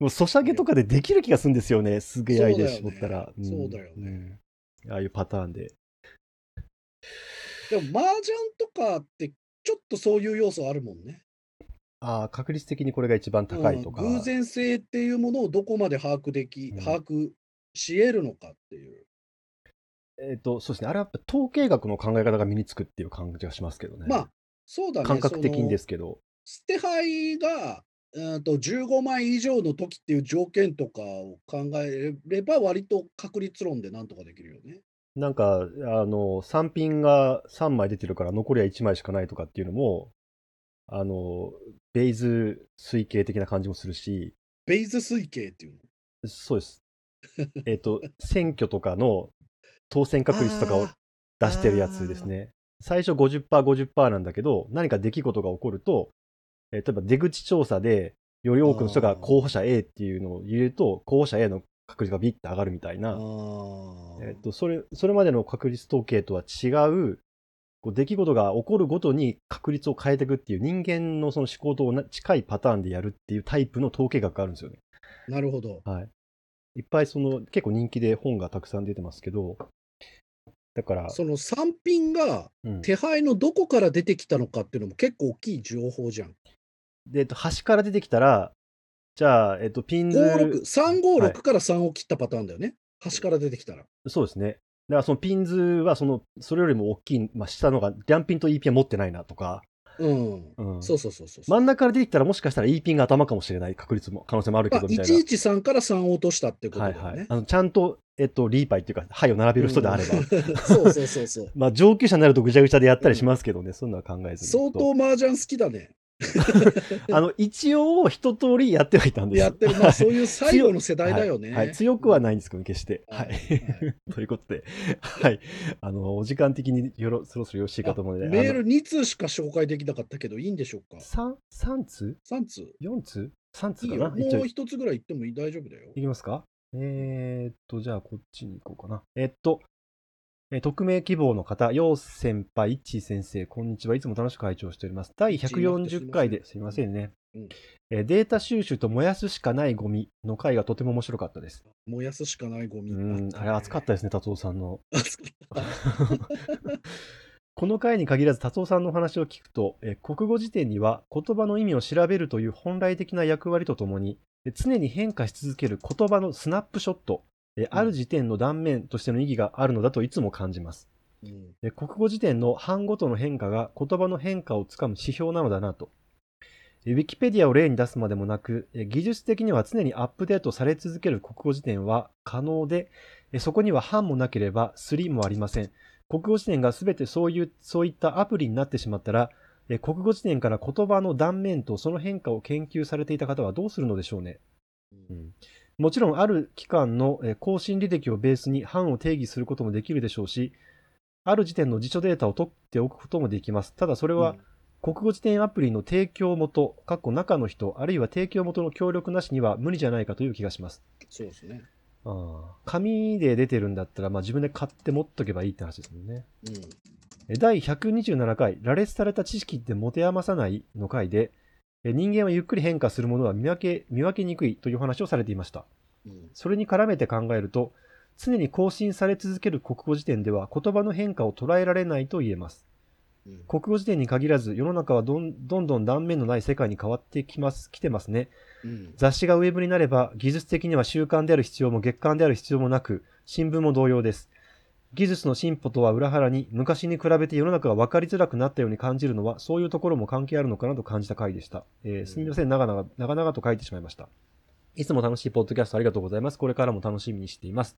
[SPEAKER 1] もうソシャゲとかでできる気がするんですよね。すげえアイデア絞ったら。ん
[SPEAKER 2] そうだよね
[SPEAKER 1] うんああいうパターンで。
[SPEAKER 2] でも麻雀とかってちょっとそういう要素あるもんね。
[SPEAKER 1] ああ、確率的にこれが一番高いとか。
[SPEAKER 2] うん偶然性っていうものをどこまで把握でき、
[SPEAKER 1] うん
[SPEAKER 2] 把握し得るのかっていう。
[SPEAKER 1] えっ、と、そうですね。あれはやっぱ統計学の考え方が身につくっていう感じがしますけどね。
[SPEAKER 2] まあ、そうだね。
[SPEAKER 1] 感覚的にですけど。
[SPEAKER 2] 捨て牌が、うんと15枚以上の時っていう条件とかを考えれば割と確率論でなんとかできるよね。
[SPEAKER 1] なんか、あの、3品が3枚出てるから残りは1枚しかないとかっていうのも、あの、ベイズ推計的な感じもするし、
[SPEAKER 2] ベイズ推計っていうの？
[SPEAKER 1] そうです。えっと、選挙とかの当選確率とかを
[SPEAKER 2] あ
[SPEAKER 1] 出してるやつですね。最初50%、50%なんだけど、何か出来事が起こると、えー例えば出口調査で、より多くの人が候補者 A っていうのを入れると、候補者 A の確率がビッて上がるみたい
[SPEAKER 2] あ
[SPEAKER 1] な、
[SPEAKER 2] ー
[SPEAKER 1] えっと、それ、それまでの確率統計とは違う、こう出来事が起こるごとに確率を変えていくっていう人間のその思考と近いパターンでやるっていうタイプの統計学があるんですよね。
[SPEAKER 2] なるほど。
[SPEAKER 1] はい。いっぱいその結構人気で本がたくさん出てますけど、だから、
[SPEAKER 2] その産品が
[SPEAKER 1] うん
[SPEAKER 2] 手配のどこから出てきたのかっていうのも結構大きい情報じゃん。
[SPEAKER 1] で、えっと、端から出てきたら、じゃあ、えっと、ピンズ、
[SPEAKER 2] 56 356
[SPEAKER 1] はい
[SPEAKER 2] から3を切ったパターンだよね。端から出てきたら。
[SPEAKER 1] そうですね。だからそのピンズはその、それよりも大きい、まあ、下のが、リャンピンと E ピンは持ってないなとか、
[SPEAKER 2] うん。
[SPEAKER 1] うん
[SPEAKER 2] そうそうそうそう。
[SPEAKER 1] 真ん中から出てきたらもしかしたら E ピンが頭かもしれない確率も、可能性もあるけ
[SPEAKER 2] まあ、
[SPEAKER 1] ど、みたいな。
[SPEAKER 2] 113から3を落としたってことだよね。
[SPEAKER 1] はいはい。あの、ちゃんと、えっと、リーパイっていうか、牌を並べる人であれば。
[SPEAKER 2] うんそうそうそうそう。[LAUGHS]
[SPEAKER 1] まあ、上級者になるとぐちゃぐちゃでやったりしますけどね、そんなのは考えずに。
[SPEAKER 2] 相当麻雀好きだね。
[SPEAKER 1] あの、一応、一通りやってはいたんです
[SPEAKER 2] やってる。まあ、そういう最後の世代だよね。
[SPEAKER 1] はいはい強くはないんですけど、決して。は
[SPEAKER 2] はいい。[LAUGHS]
[SPEAKER 1] ということで、はい。あの、お時間的によろそろそろよろしいかと思うので、
[SPEAKER 2] メール2通しか紹介できなかったけど、いいんでしょうか
[SPEAKER 1] ？3、三通
[SPEAKER 2] ？3通
[SPEAKER 1] ？?4 通 ?3 通。かな？一応
[SPEAKER 2] もう1つぐらい言ってもいい大丈夫だよ。
[SPEAKER 1] いきますか？えー、っと、じゃあこっちに行こうかな。えっと、えー匿名希望の方、よう先輩、いち先生、こんにちは。いつも楽しく会長しております。第140回で、すいませんね、
[SPEAKER 2] うん
[SPEAKER 1] えーデータ収集と燃やすしかないゴミの回がとても面白かったです。
[SPEAKER 2] 燃やすしかないゴミ。
[SPEAKER 1] うん、あれ熱かったですね、達夫さんの。この回に限らず達夫さんのお話を聞くと、えー国語辞典には言葉の意味を調べるという本来的な役割とともに、えー常に変化し続ける言葉のスナップショット、えーある時点の断面としての意義があるのだといつも感じます。
[SPEAKER 2] うん
[SPEAKER 1] えー国語辞典の版ごとの変化が言葉の変化をつかむ指標なのだなと。えーウィキペディアを例に出すまでもなく、えー技術的には常にアップデートされ続ける国語辞典は可能で、えーそこには版もなければスリもありません。国語辞典がすべてそういう、そういったアプリになってしまったら、えー国語辞典から言葉の断面とその変化を研究されていた方はどうするのでしょうね。うんもちろん、ある期間のえー更新履歴をベースに版を定義することもできるでしょうし、ある時点の辞書データを取っておくこともできます。ただ、それは、国語辞典アプリの提供元、かっこ中の人、あるいは提供元の協力なしには無理じゃないかという気がします。
[SPEAKER 2] そうですね。
[SPEAKER 1] ああ紙で出てるんだったら、まあ、自分で買って持っとけばいいって話ですもんね。
[SPEAKER 2] うん。
[SPEAKER 1] え第127回、羅列された知識って持て余さないの回で、え人間はゆっくり変化するものは見分け見分けにくいというお話をされていました。
[SPEAKER 2] うん。
[SPEAKER 1] それに絡めて考えると、常に更新され続ける国語辞典では言葉の変化を捉えられないと言えます。
[SPEAKER 2] うん
[SPEAKER 1] 国語辞典に限らず世の中はどんどんどん断面のない世界に変わってきます、来てますね。
[SPEAKER 2] うん。
[SPEAKER 1] 雑誌がウェブになれば技術的には週刊である必要も月刊である必要もなく、新聞も同様です。技術の進歩とは裏腹に昔に比べて世の中が分かりづらくなったように感じるのはそういうところも関係あるのかなと感じた回でした。えーすみません、長々、長々と書いてしまいました。いつも楽しいポッドキャストありがとうございます。これからも楽しみにしています。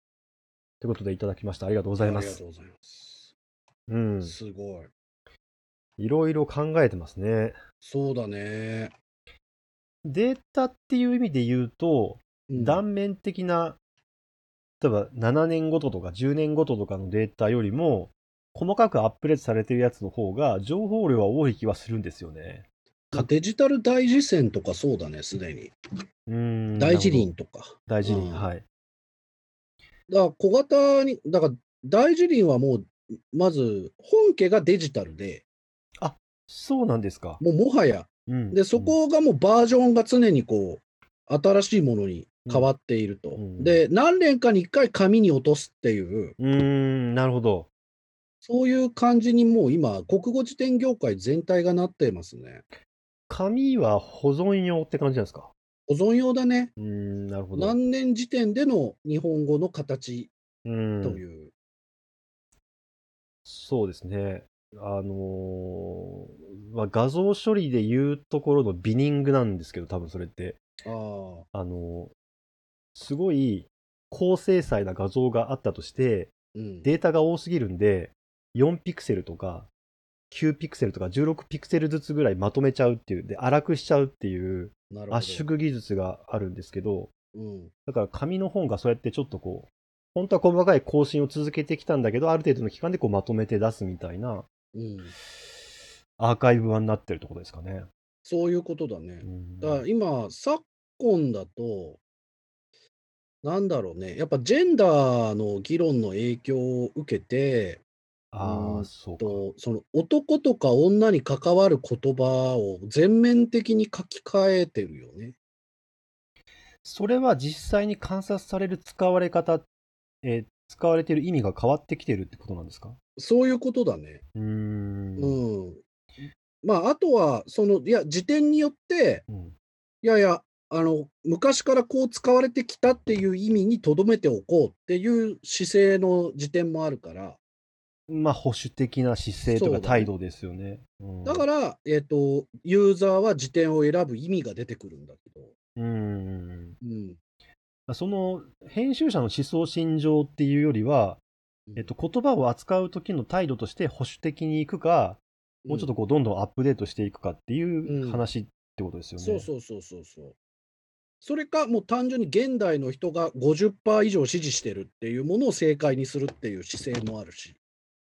[SPEAKER 1] ということでいただきました。ありがとうございます
[SPEAKER 2] ありがと。うございます。
[SPEAKER 1] うん。
[SPEAKER 2] すごい。
[SPEAKER 1] いろいろ考えてますね。
[SPEAKER 2] そうだね。
[SPEAKER 1] データっていう意味で言うと、
[SPEAKER 2] うん
[SPEAKER 1] 断面的な、例えば7年ごととか10年ごととかのデータよりも、細かくアップデートされてるやつの方が、情報量は多い気はするんですよね。
[SPEAKER 2] デジタル大辞線とかそうだね、すでに。
[SPEAKER 1] うーん。
[SPEAKER 2] 大辞
[SPEAKER 1] なるほ
[SPEAKER 2] 林とか。
[SPEAKER 1] ど。大辞林、
[SPEAKER 2] うん
[SPEAKER 1] はい。
[SPEAKER 2] だから小型に、だから大辞林はもう、まず本家がデジタルで、
[SPEAKER 1] そうなんですか。
[SPEAKER 2] もうもはや、
[SPEAKER 1] うん。
[SPEAKER 2] で、そこがもうバージョンが常にこう、新しいものに変わっていると。
[SPEAKER 1] うん
[SPEAKER 2] で、何年かに一回紙に落とすっていう、
[SPEAKER 1] うん。なるほど。
[SPEAKER 2] そういう感じにもう今、国語辞典業界全体がなってますね。
[SPEAKER 1] 紙は保存用って感じなんですか？
[SPEAKER 2] 保存用だね。
[SPEAKER 1] うーん、なるほど。
[SPEAKER 2] 何年時点での日本語の形
[SPEAKER 1] うん
[SPEAKER 2] という。
[SPEAKER 1] そうですね。あのーまあ、画像処理で言うところのビニングなんですけど、多分それって。
[SPEAKER 2] ああ、
[SPEAKER 1] あのーすごい高精細な画像があったとして、
[SPEAKER 2] うん。
[SPEAKER 1] データが多すぎるんで、4ピクセルとか、9ピクセルとか16ピクセルずつぐらいまとめちゃうっていう、で、粗くしちゃうっていう。圧縮技術があるんですけど、
[SPEAKER 2] うん。
[SPEAKER 1] だから紙の本がそうやってちょっとこう、本当は細かい更新を続けてきたんだけど、ある程度の期間でこうまとめて出すみたいな
[SPEAKER 2] うん。
[SPEAKER 1] アーカイブ版になってるところですかね。
[SPEAKER 2] そういうことだね
[SPEAKER 1] う。ん
[SPEAKER 2] だから今、昨今だと、なんだろうね、やっぱジェンダーの議論の影響を受けて、
[SPEAKER 1] ああ、そうか。
[SPEAKER 2] とその男とか女に関わる言葉を全面的に書き換えてるよね。
[SPEAKER 1] それは実際に観察される使われ方、えー使われている意味が変わってきてるってことなんですか？
[SPEAKER 2] そういうことだね。
[SPEAKER 1] うーん。
[SPEAKER 2] うん。まあ、あとは、その、いや、辞典によって、
[SPEAKER 1] うん
[SPEAKER 2] いやいや、あの、昔からこう使われてきたっていう意味に留めておこうっていう姿勢の辞典もあるから、
[SPEAKER 1] まあ、保守的な姿勢とか態度ですよね。うん
[SPEAKER 2] だから、えっ、と、ユーザーは辞典を選ぶ意味が出てくるんだけど、
[SPEAKER 1] うーん。
[SPEAKER 2] うん。
[SPEAKER 1] その編集者の思想信条っていうよりは、えっと、言葉を扱う時の態度として保守的にいくか、もうちょっとこうどんどんアップデートしていくかっていう
[SPEAKER 2] うん
[SPEAKER 1] 話ってことですよね。
[SPEAKER 2] そうそうそうそうそう。それか、もう単純に現代の人が50%以上支持してるっていうものを正解にするっていう姿勢もあるし、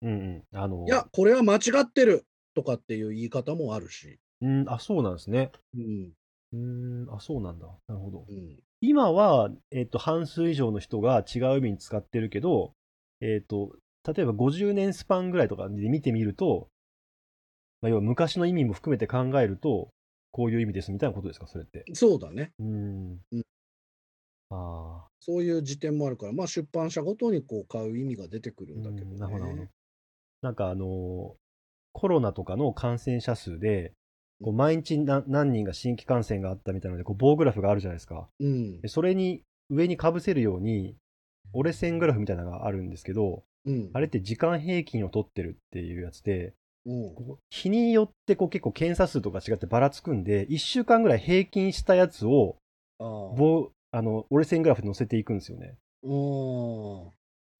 [SPEAKER 1] うんうん。あの、
[SPEAKER 2] いや、これは間違ってるとかっていう言い方もあるし、
[SPEAKER 1] うん、あ、そうなんですね。
[SPEAKER 2] うん。
[SPEAKER 1] うーん、あ、そうなんだ。なるほど。
[SPEAKER 2] うん。
[SPEAKER 1] 今は、えっと、半数以上の人が違う意味に使ってるけど、えっと、例えば50年スパンぐらいとかで見てみると、まあ、要は昔の意味も含めて考えると、こういう意味ですみたいなことですか、それって。
[SPEAKER 2] そうだね。
[SPEAKER 1] うーん
[SPEAKER 2] うん。
[SPEAKER 1] ああ。
[SPEAKER 2] そういう時点もあるから、まあ出版社ごとにこう買う意味が出てくるんだけど、ね
[SPEAKER 1] うんなるほどなるほど。なんかあのーコロナとかの感染者数で、こう毎日な何人が新規感染があったみたいなので、こう棒グラフがあるじゃないですか。
[SPEAKER 2] うん
[SPEAKER 1] で。それに上にかぶせるように、折れ線グラフみたいなのがあるんですけど、
[SPEAKER 2] うん。
[SPEAKER 1] あれって時間平均を取ってるっていうやつで、日によってこう結構検査数とか違ってばらつくんで、1週間ぐらい平均したやつを
[SPEAKER 2] ああ。
[SPEAKER 1] 棒あの折れ線グラフに載せていくんですよね。
[SPEAKER 2] う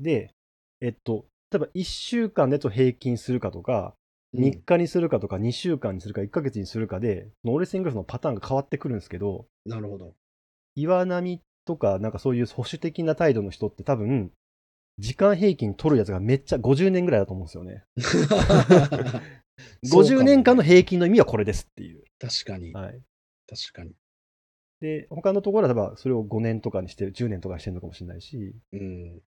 [SPEAKER 2] ん。
[SPEAKER 1] で、えっと、例えば1週間でと平均するかとか、
[SPEAKER 2] うん
[SPEAKER 1] 3日にするかとか、2週間にするか、1ヶ月にするかで、折れ線グラフのパターンが変わってくるんですけど、
[SPEAKER 2] なるほど。
[SPEAKER 1] 岩波とか、なんかそういう保守的な態度の人って多分、時間平均取るやつがめっちゃ50年ぐらいだと思うんですよね。50年間の平均の意味はこれですっていう。
[SPEAKER 2] 確かに、
[SPEAKER 1] はい。
[SPEAKER 2] 確かに。
[SPEAKER 1] で、他のところは例えばそれを5年とかにしてる、10年とかにしてるのかもしれないし、
[SPEAKER 2] うん。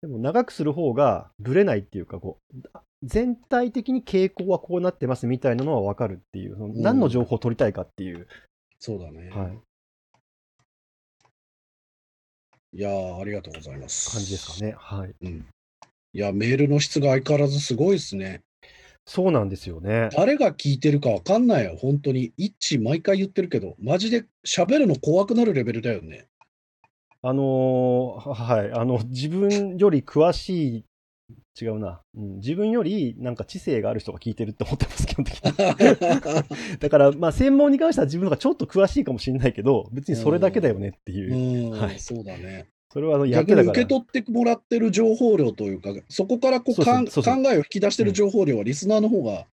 [SPEAKER 1] でも長くする方がブレないっていうか、こう、全体的に傾向はこうなってますみたいなのは分かるっていう、その
[SPEAKER 2] ん
[SPEAKER 1] 何の情報を取りたいかっていう、
[SPEAKER 2] そうだね。
[SPEAKER 1] はい、
[SPEAKER 2] いやーありがとうございます。
[SPEAKER 1] 感じですかね。はい。
[SPEAKER 2] うん。いや、メールの質が相変わらずすごいですね。
[SPEAKER 1] そうなんですよね。
[SPEAKER 2] 誰が聞いてるかわかんないよ、本当に。一致毎回言ってるけど、マジで喋るの怖くなるレベルだよね。
[SPEAKER 1] あのーはい、あの、自分より詳しい、違うな、うん、自分よりなんか知性がある人が聞いてるって思ってます、[LAUGHS] 基本的に。だから、まあ、専門に関しては自分の方がちょっと詳しいかもしれないけど、別にそれだけだよねっていうう。
[SPEAKER 2] ん、
[SPEAKER 1] はい
[SPEAKER 2] そうだね。
[SPEAKER 1] それはあの
[SPEAKER 2] 逆に。受け取ってもらってる情報量というか、そこからこう考えを引き出してる情報量はリスナーの方が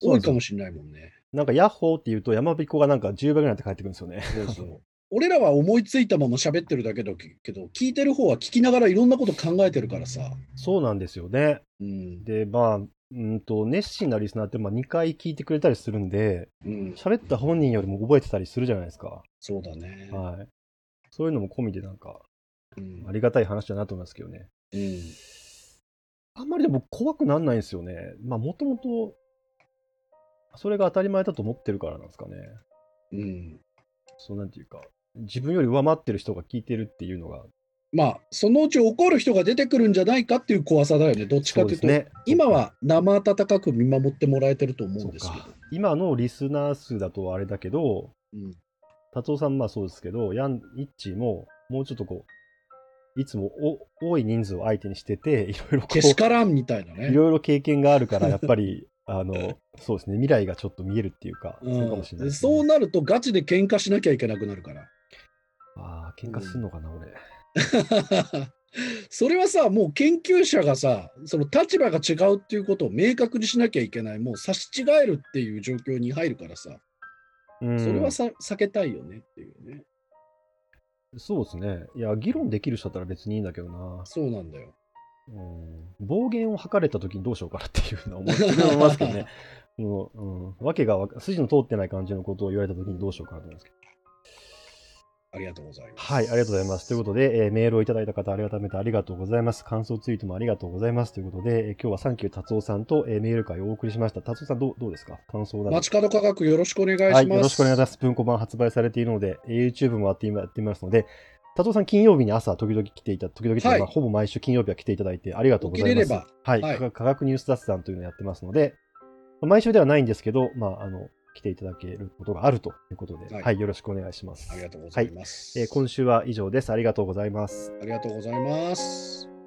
[SPEAKER 2] 多いかもしれないもんね。
[SPEAKER 1] なんか、ヤッホーって言うと、山彦がなんか10倍ぐらいって帰ってくるんですよね。
[SPEAKER 2] そうそう。[LAUGHS] 俺らは思いついたまま喋ってるだけだけど、聞いてる方は聞きながらいろんなこと考えてるからさ。
[SPEAKER 1] そうなんですよね。
[SPEAKER 2] うん。
[SPEAKER 1] で、まあ、うんと、熱心なリスナーってまあ2回聞いてくれたりするんで、
[SPEAKER 2] うん。
[SPEAKER 1] 喋った本人よりも覚えてたりするじゃないですか。
[SPEAKER 2] そうだね。
[SPEAKER 1] はい。そういうのも込みでなんか、
[SPEAKER 2] うん
[SPEAKER 1] ありがたい話だなと思いますけどね。
[SPEAKER 2] うん。
[SPEAKER 1] あんまりでも怖くなんないんですよね。まあ、もともと、それが当たり前だと思ってるからなんですかね。
[SPEAKER 2] うん。
[SPEAKER 1] そうなんていうか、自分より上回ってる人が聞いてるっていうのが、
[SPEAKER 2] まあ、そのうち怒る人が出てくるんじゃないかっていう怖さだよね。どっちかというと、
[SPEAKER 1] ね。
[SPEAKER 2] 今は生温かく見守ってもらえてると思うんですけど。
[SPEAKER 1] 今のリスナー数だとあれだけど、
[SPEAKER 2] うん
[SPEAKER 1] 達夫さんまあそうですけど、ヤン、イッチーも、もうちょっとこう、いつもお多い人数を相手にしてて、いろいろこ
[SPEAKER 2] けしからんみたいな
[SPEAKER 1] う、い
[SPEAKER 2] ね。
[SPEAKER 1] ろいろ経験があるから、[LAUGHS] やっぱり、あの、そうですね、未来がちょっと見えるっていうか、
[SPEAKER 2] うん
[SPEAKER 1] そうかもしれな
[SPEAKER 2] そうなるとガチで喧嘩しなきゃいけなくなるから。
[SPEAKER 1] ああ、喧嘩すんのかな、俺。[LAUGHS]
[SPEAKER 2] それはさ、もう研究者がさ、その立場が違うっていうことを明確にしなきゃいけない、もう差し違えるっていう状況に入るからさ、
[SPEAKER 1] うん、
[SPEAKER 2] それはさ避けたいよねっていうね。
[SPEAKER 1] そうですね。いや、議論できる人だったら別にいいんだけどな。
[SPEAKER 2] そうなんだよ。
[SPEAKER 1] うん、暴言を吐かれた時にどうしようかなっていうのは思いますけどね。[LAUGHS] もう、うん、わけが筋の通ってない感じのことを言われた時にどうしようかなと思うんですけ
[SPEAKER 2] ありがとうございます。
[SPEAKER 1] はい、ありがとうございます。ということで、えーメールをいただいた方、改めてありがとうございます。感想ツイートもありがとうございます。ということで、えー今日はサンキュー達夫さんと、えーメール会をお送りしました。達夫さんどう、どうですか？感想など。
[SPEAKER 2] 街角価格よろしくお願いします。
[SPEAKER 1] はい、よろしくお願いします。文庫版発売されているので、えー YouTube もやっていまやっていますので、達夫さん金曜日に朝、時々来ていた、時々
[SPEAKER 2] はい
[SPEAKER 1] まあほぼ毎週金曜日は来ていただいてありがとうございます。
[SPEAKER 2] 起きれれば
[SPEAKER 1] はい、
[SPEAKER 2] はい
[SPEAKER 1] 科学ニュース雑談というのをやってますので、まあ毎週ではないんですけど、まあ、あの、来ていただけることがあるということで、は、
[SPEAKER 2] はいい
[SPEAKER 1] よろしくお願いします。
[SPEAKER 2] ありがとうございます。
[SPEAKER 1] えー今週は以上です。ありがとうございます。
[SPEAKER 2] ありがとうございます。